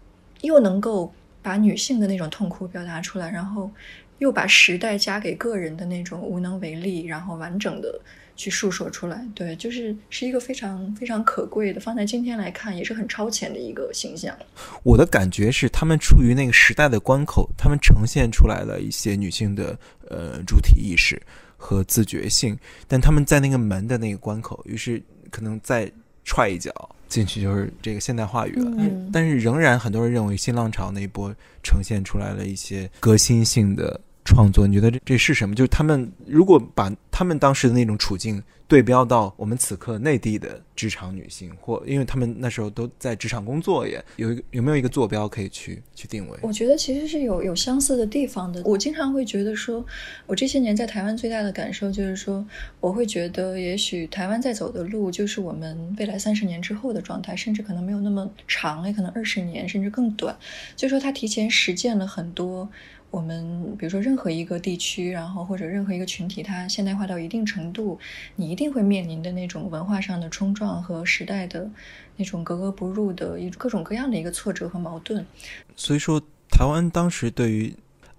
又能够把女性的那种痛苦表达出来，然后又把时代加给个人的那种无能为力，然后完整的去述说出来。对，就是是一个非常非常可贵的，放在今天来看也是很超前的一个形象。我的感觉是，他们处于那个时代的关口，他们呈现出来了一些女性的呃主体意识和自觉性，但他们在那个门的那个关口，于是可能再踹一脚。进去就是这个现代话语了，嗯。但是仍然很多人认为新浪潮那一波呈现出来了一些革新性的创作。你觉得这这是什么？就是他们如果把他们当时的那种处境对标到我们此刻内地的职场女性，或因为他们那时候都在职场工作，也有有没有一个坐标可以去去定位？我觉得其实是有有相似的地方的。我经常会觉得说，我这些年在台湾最大的感受就是说，我会觉得也许台湾在走的路就是我们未来三十年之后的状态，甚至可能没有那么长，也可能二十年甚至更短。就是说，它提前实践了很多。我们比如说任何一个地区，然后或者任何一个群体，它现代化到一定程度，你一定会面临的那种文化上的冲撞和时代的那种格格不入的一各种各样的一个挫折和矛盾。所以说，台湾当时对于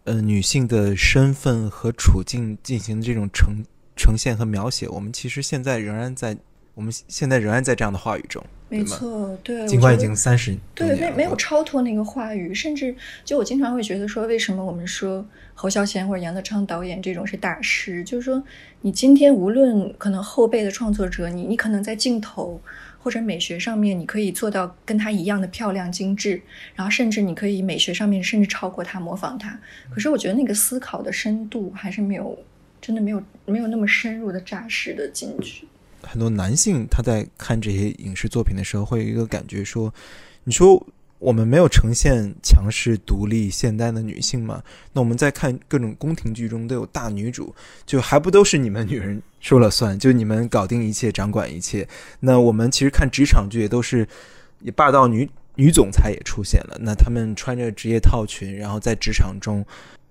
呃女性的身份和处境进行这种呈呈现和描写，我们其实现在仍然在我们现在仍然在这样的话语中，没错，对，尽管已经三十对，没没有超脱那个话语，甚至就我经常会觉得说，为什么我们说侯孝贤或者杨德昌导演这种是大师？就是说，你今天无论可能后辈的创作者，你你可能在镜头或者美学上面，你可以做到跟他一样的漂亮精致，然后甚至你可以美学上面甚至超过他，模仿他。可是我觉得那个思考的深度还是没有，真的没有没有那么深入的扎实的进去。很多男性他在看这些影视作品的时候，会有一个感觉说：“你说我们没有呈现强势、独立、现代的女性吗？那我们在看各种宫廷剧中都有大女主，就还不都是你们女人说了算？就你们搞定一切、掌管一切？那我们其实看职场剧也都是也霸道女女总裁也出现了，那他们穿着职业套裙，然后在职场中，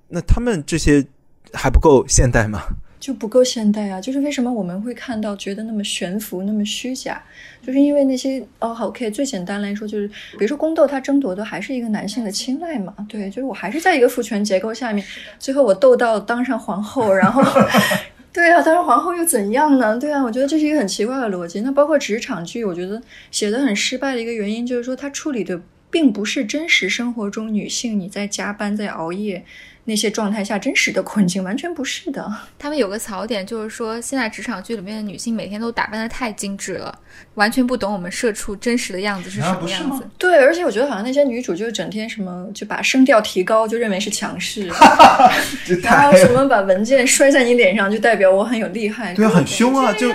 那他们这些还不够现代吗？”就不够现代啊！就是为什么我们会看到觉得那么悬浮、那么虚假，就是因为那些哦好，OK，最简单来说就是，比如说宫斗，它争夺的还是一个男性的青睐嘛，对，就是我还是在一个父权结构下面，最后我斗到当上皇后，然后，对啊，当上皇后又怎样呢？对啊，我觉得这是一个很奇怪的逻辑。那包括职场剧，我觉得写的很失败的一个原因就是说，它处理的并不是真实生活中女性你在加班、在熬夜。那些状态下真实的困境完全不是的。他们有个槽点，就是说现在职场剧里面的女性每天都打扮的太精致了，完全不懂我们社畜真实的样子是什么样子。对，而且我觉得好像那些女主就是整天什么就把声调提高，就认为是强势，然后什么把文件摔在你脸上，就代表我很有厉害。对啊，很凶啊，就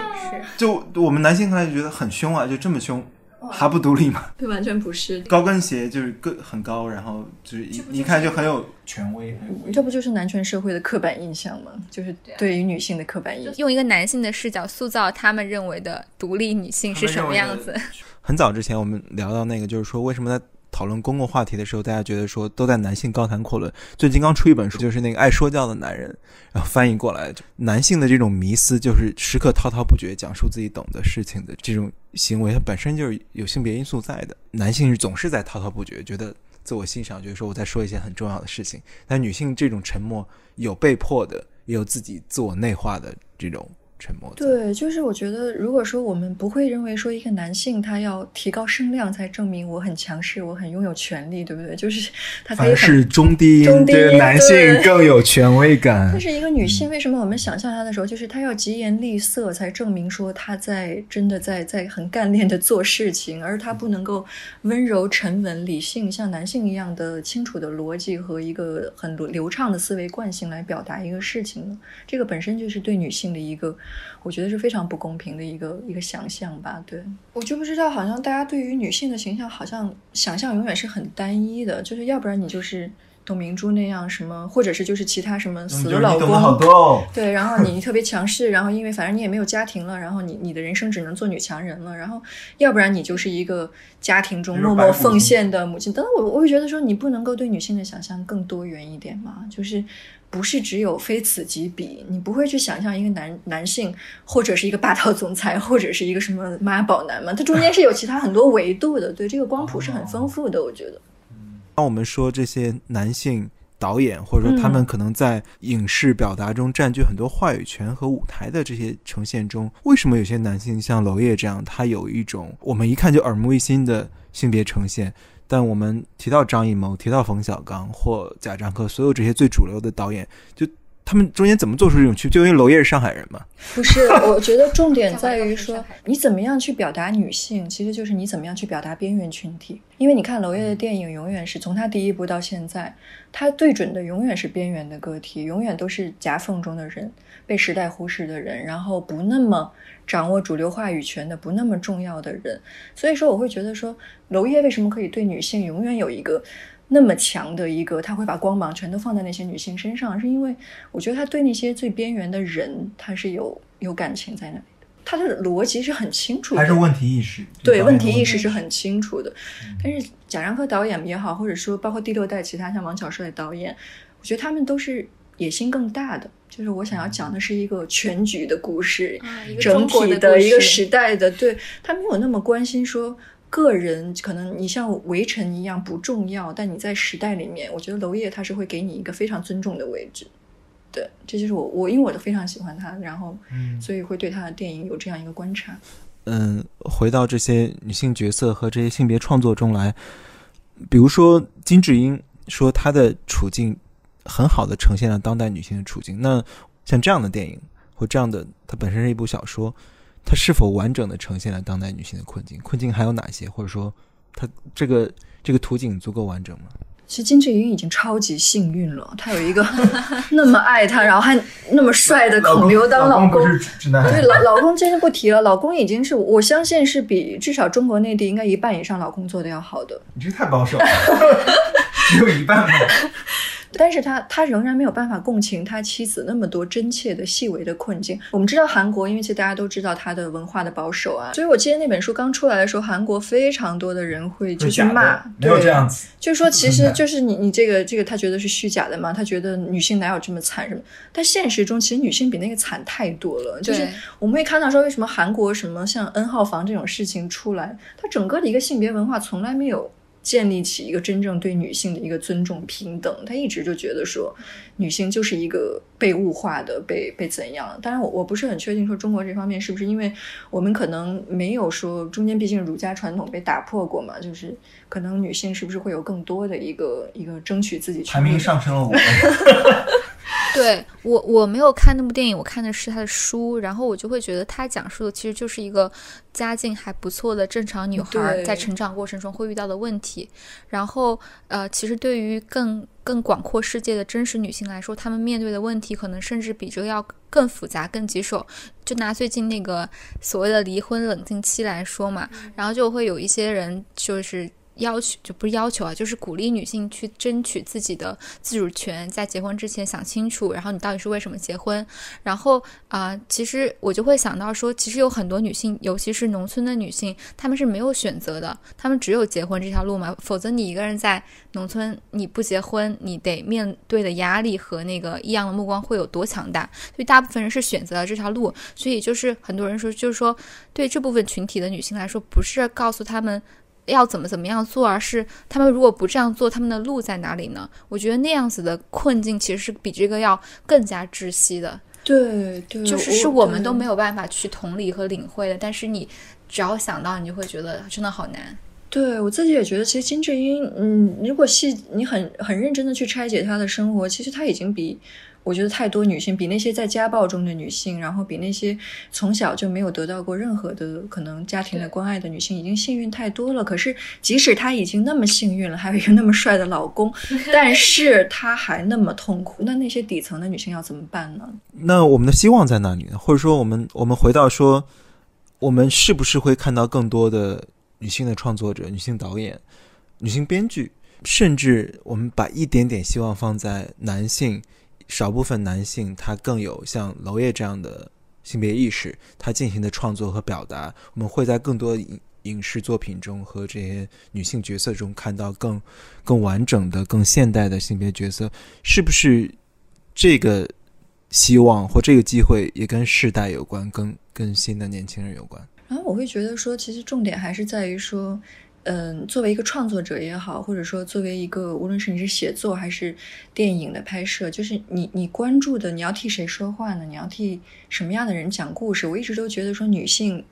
就我们男性看来就觉得很凶啊，就这么凶。还不独立吗？对，完全不是。高跟鞋就是个很高，然后就是一一看就很有权威。这不就是男权社会的刻板印象吗？就是对于女性的刻板印象，用一个男性的视角塑造他们认为的独立女性是什么样子。很早之前我们聊到那个，就是说为什么在。讨论公共话题的时候，大家觉得说都在男性高谈阔论。最近刚出一本书，就是那个爱说教的男人，然后翻译过来，男性的这种迷思就是时刻滔滔不绝讲述自己懂的事情的这种行为，它本身就是有性别因素在的。男性是总是在滔滔不绝，觉得自我欣赏，觉得说我在说一些很重要的事情。但女性这种沉默，有被迫的，也有自己自我内化的这种。沉默。对，就是我觉得，如果说我们不会认为说一个男性他要提高声量才证明我很强势，我很拥有权利，对不对？就是 他可以是中低音，对男性更有权威 感。但是一个女性，为什么我们想象她的时候，就是她要疾言厉色才证明说她在真的在在很干练的做事情，而她不能够温柔沉稳、理性，像男性一样的清楚的逻辑和一个很流畅的思维惯性来表达一个事情呢？这个本身就是对女性的一个。我觉得是非常不公平的一个一个想象吧。对我就不知道，好像大家对于女性的形象，好像想象永远是很单一的，就是要不然你就是董明珠那样什么，或者是就是其他什么死了老公，对，然后你 特别强势，然后因为反正你也没有家庭了，然后你你的人生只能做女强人了，然后要不然你就是一个家庭中默默奉献的母亲。等等，我我会觉得说，你不能够对女性的想象更多元一点吗？就是。不是只有非此即彼，你不会去想象一个男男性，或者是一个霸道总裁，或者是一个什么妈宝男吗？它中间是有其他很多维度的，对这个光谱是很丰富的，我觉得。当我们说这些男性导演，或者说他们可能在影视表达中占据很多话语权和舞台的这些呈现中，为什么有些男性像娄烨这样，他有一种我们一看就耳目一新的性别呈现？但我们提到张艺谋，提到冯小刚或贾樟柯，所有这些最主流的导演，就他们中间怎么做出这种区别？就因为娄烨是上海人嘛？不是，我觉得重点在于说，你怎么样去表达女性，其实就是你怎么样去表达边缘群体。因为你看娄烨的电影，永远是从他第一部到现在，他对准的永远是边缘的个体，永远都是夹缝中的人，被时代忽视的人，然后不那么。掌握主流话语权的不那么重要的人，所以说我会觉得说，娄烨为什么可以对女性永远有一个那么强的一个，他会把光芒全都放在那些女性身上，是因为我觉得他对那些最边缘的人，他是有有感情在那里的，他的逻辑是很清楚的，还是问题意识？对，问题意识是很清楚的。但是贾樟柯导演也好，或者说包括第六代其他像王小帅导演，我觉得他们都是野心更大的。就是我想要讲的是一个全局的故事，整体的一个时代的，对他没有那么关心说个人，可能你像围城一样不重要，但你在时代里面，我觉得娄烨他是会给你一个非常尊重的位置。对，这就是我我因为我都非常喜欢他，然后所以会对他的电影有这样一个观察。嗯，回到这些女性角色和这些性别创作中来，比如说金智英说她的处境。很好的呈现了当代女性的处境。那像这样的电影或这样的，它本身是一部小说，它是否完整的呈现了当代女性的困境？困境还有哪些？或者说，它这个这个图景足够完整吗？其实金智英已经超级幸运了，她有一个 那么爱她，然后还那么帅的孔刘当老公。不是直男对老老公真是不提了，老公已经是我相信是比至少中国内地应该一半以上老公做的要好的。你这太保守了，只有一半吗？但是他他仍然没有办法共情他妻子那么多真切的细微的困境。我们知道韩国，因为其实大家都知道他的文化的保守啊，所以我记得那本书刚出来的时候，韩国非常多的人会就去骂，没有对这样子。就是说，其实就是你你这个这个，他觉得是虚假的嘛？他觉得女性哪有这么惨什么？但现实中，其实女性比那个惨太多了。就是我们会看到说，为什么韩国什么像 N 号房这种事情出来，它整个的一个性别文化从来没有建立起一个真正对女性的一个尊重平等。他一直就觉得说，女性就是一个被物化的，被被怎样？当然我，我不是很确定说中国这方面是不是因为我们可能没有说中间毕竟儒家传统被打破过嘛，就是可能女性是不是会有更多的一个一个争取自己排权利的名上升了五位，对我，我没有看那部电影，我看的是他的书，然后我就会觉得他讲述的其实就是一个家境还不错的正常女孩儿在成长过程中会遇到的问题。然后，呃，其实对于更更广阔世界的真实女性来说，她们面对的问题可能甚至比这个要更复杂、更棘手。就拿最近那个所谓的离婚冷静期来说嘛，然后就会有一些人就是。要求就不是要求啊，就是鼓励女性去争取自己的自主权，在结婚之前想清楚，然后你到底是为什么结婚。然后啊、其实我就会想到说，其实有很多女性，尤其是农村的女性，她们是没有选择的，她们只有结婚这条路嘛。否则你一个人在农村，你不结婚，你得面对的压力和那个异样的目光会有多强大。所以大部分人是选择了这条路，所以就是很多人说，就是说对这部分群体的女性来说，不是告诉她们。要怎么怎么样做，而是他们如果不这样做，他们的路在哪里呢？我觉得那样子的困境其实是比这个要更加窒息的，对对，就是是我们都没有。办法去同理和领会的。但是你只要想到，你就会觉得真的好难。对我自己也觉得，其实金智英，嗯，如果细你很很认真的去拆解她的生活，其实她已经比我觉得太多女性，比那些在家暴中的女性，然后比那些从小就没有得到过任何的可能家庭的关爱的女性，已经幸运太多了。可是即使她已经那么幸运了，还有一个那么帅的老公，但是她还那么痛苦，那那些底层的女性要怎么办呢？那我们的希望在哪里呢？或者说，我们我们回到说，我们是不是会看到更多的女性的创作者、女性导演、女性编剧，甚至我们把一点点希望放在男性，少部分男性他更有像娄烨这样的性别意识，他进行的创作和表达，我们会在更多影影视作品中和这些女性角色中看到更更完整的、更现代的性别角色，是不是这个希望或这个机会也跟世代有关，跟跟新的年轻人有关？然后我会觉得说，其实重点还是在于说，嗯，作为一个创作者也好，或者说作为一个无论是你是写作还是电影的拍摄，就是你你关注的，你要替谁说话呢？你要替什么样的人讲故事？我一直都觉得说，女性，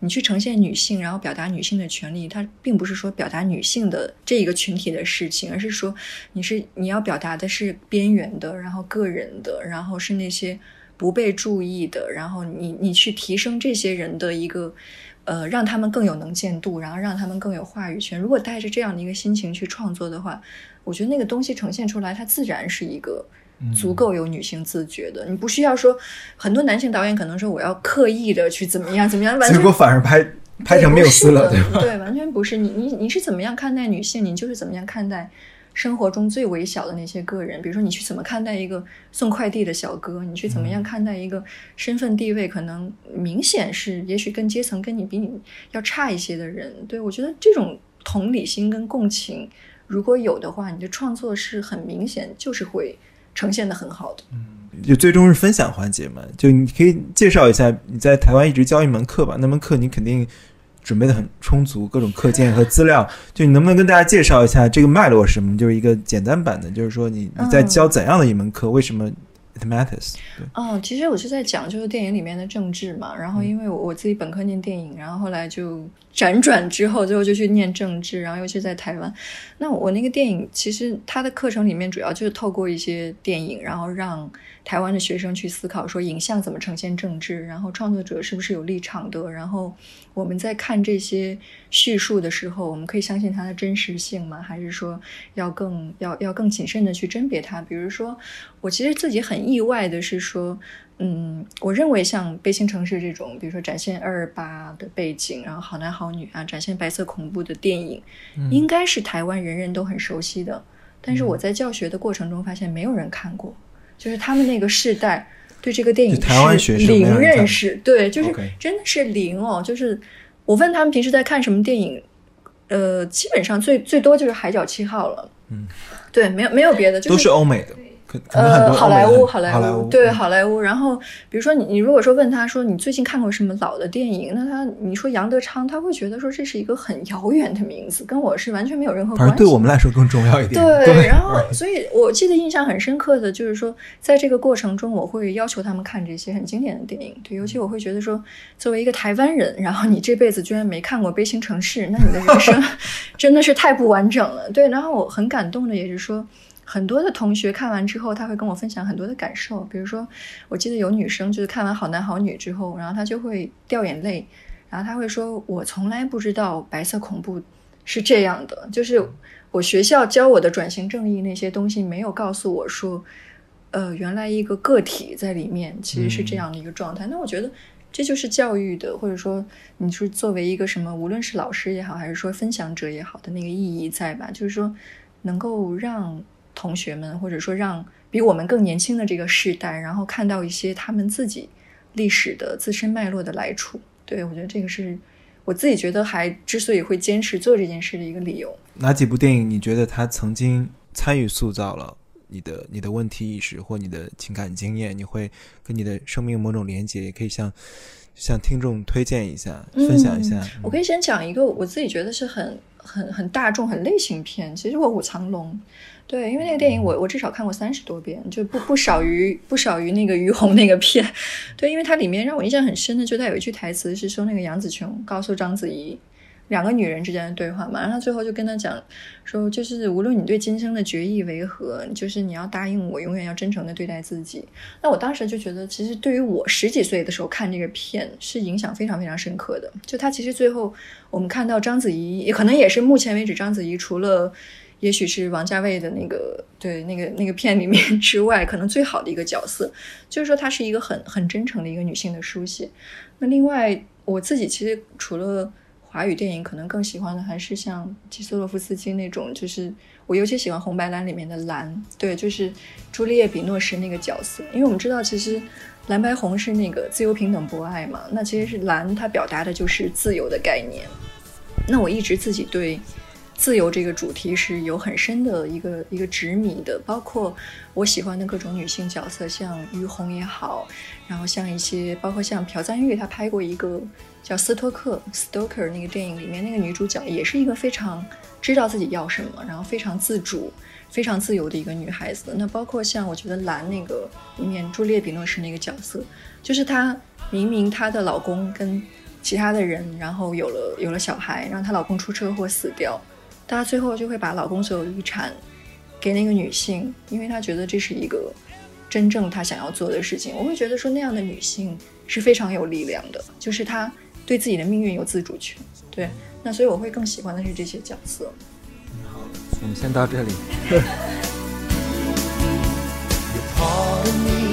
你去呈现女性，然后表达女性的权利，它并不是说表达女性的这一个群体的事情，而是说你是你要表达的是边缘的，然后个人的，然后是那些。不被注意的，然后你你去提升这些人的一个，呃，让他们更有能见度，然后让他们更有话语权。如果带着这样的一个心情去创作的话，我觉得那个东西呈现出来，它自然是一个足够有女性自觉的。你不需要说，很多男性导演可能说我要刻意的去怎么样怎么样，完全结果反而拍拍成缪斯了，对，完全不是。你你你是怎么样看待女性，你就是怎么样看待生活中最微小的那些个人。比如说，你去怎么看待一个送快递的小哥，你去怎么样看待一个身份地位可能明显是，也许跟阶层跟你比你要差一些的人。对我觉得这种同理心跟共情，如果有的话，你的创作是很明显就是会呈现的很好的。嗯就最终是分享环节嘛，就你可以介绍一下你在台湾一直教一门课吧，那门课你肯定准备的很充足，各种课件和资料，就你能不能跟大家介绍一下这个脉络是什么？就是一个简单版的，就是说你你在教怎样的一门课，为什么，it matters。对，哦，其实我是在讲就是电影里面的政治嘛，然后因为我我自己本科念电影，然后后来就辗转之后，最后就去念政治，然后尤其在台湾。那我那个电影其实它的课程里面主要就是透过一些电影，然后让台湾的学生去思考说影像怎么呈现政治，然后创作者是不是有立场的，然后我们在看这些叙述的时候，我们可以相信它的真实性吗？还是说要更要要更谨慎的去甄别它？比如说，我其实自己很意外的是说，嗯，我认为像《悲情城市》这种，比如说展现二二八的背景，然后好男好女啊，展现白色恐怖的电影，应该是台湾人人都很熟悉的。但是我在教学的过程中发现，没有人看过，就是他们那个世代对这个电影就台湾是学零认识，对，就是真的是零哦。就是我问他们平时在看什么电影，呃，基本上最最多就是《海角七号》了。嗯，对，没有没有别的，就都是欧美的，可可能很呃，好莱坞，好莱好莱坞，对，嗯好莱坞。然后，比如说你，你如果说问他说你最近看过什么老的电影，那他你说杨德昌，他会觉得说这是一个很遥远的名字，跟我是完全没有任何关系。反正对我们来说更重要一点。对，然后，所以我记得印象很深刻的就是说，在这个过程中，我会要求他们看这些很经典的电影。对，尤其我会觉得说，作为一个台湾人，然后你这辈子居然没看过《悲情城市》，那你的人生 真的是太不完整了。对，然后我很感动的也是说。很多的同学看完之后，他会跟我分享很多的感受，比如说，我记得有女生就是看完《好男好女》之后，然后她就会掉眼泪，然后她会说：“我从来不知道白色恐怖是这样的，就是我学校教我的转型正义那些东西没有告诉我说，呃，原来一个个体在里面其实是这样的一个状态。那我觉得这就是教育的，或者说你是作为一个什么，无论是老师也好，还是说分享者也好的那个意义在吧？就是说能够让同学们，或者说让比我们更年轻的这个世代，然后看到一些他们自己历史的自身脉络的来处。对我觉得这个是我自己觉得还之所以会坚持做这件事的一个理由。哪几部电影你觉得他曾经参与塑造了你的你的问题意识或你的情感经验？你会跟你的生命某种连接，也可以像向听众推荐一下、分享一下。嗯我可以先讲一个我自己觉得是很很很大众、很类型片，其实《卧虎藏龙》。对，因为那个电影我我至少看过三十多遍，就不不少于不少于那个于红那个片。对，因为它里面让我印象很深的，就它有一句台词是说那个杨紫琼告诉章子怡两个女人之间的对话嘛，然后最后就跟她讲说，就是无论你对今生的决意为何，就是你要答应我，永远要真诚的对待自己。那我当时就觉得，其实对于我十几岁的时候看这个片是影响非常非常深刻的。就他其实最后我们看到章子怡，也可能也是目前为止章子怡除了也许是王家卫的那个对那个那个片里面之外，可能最好的一个角色，就是说她是一个很很真诚的一个女性的书写。那另外我自己其实除了华语电影，可能更喜欢的还是像基斯洛夫斯基那种，就是我尤其喜欢《红白蓝》里面的蓝，对，就是朱丽叶·比诺什那个角色，因为我们知道其实蓝白红是那个自由、平等、博爱嘛，那其实是蓝，它表达的就是自由的概念。那我一直自己对自由这个主题是有很深的一个一个执迷的，包括我喜欢的各种女性角色，像于红也好，然后像一些包括像朴赞玉，她拍过一个叫斯托克 （Stoker） 那个电影里面那个女主角也是一个非常知道自己要什么，然后非常自主、非常自由的一个女孩子。那包括像我觉得蓝那个里面朱丽叶·比诺什那个角色，就是她明明她的老公跟其他的人，然后有了有了小孩，让她老公出车祸死掉，她最后就会把老公所有遗产给那个女性，因为她觉得这是一个真正她想要做的事情。我会觉得说那样的女性是非常有力量的，就是她对自己的命运有自主权。对，那所以我会更喜欢的是这些角色。好，我们先到这里。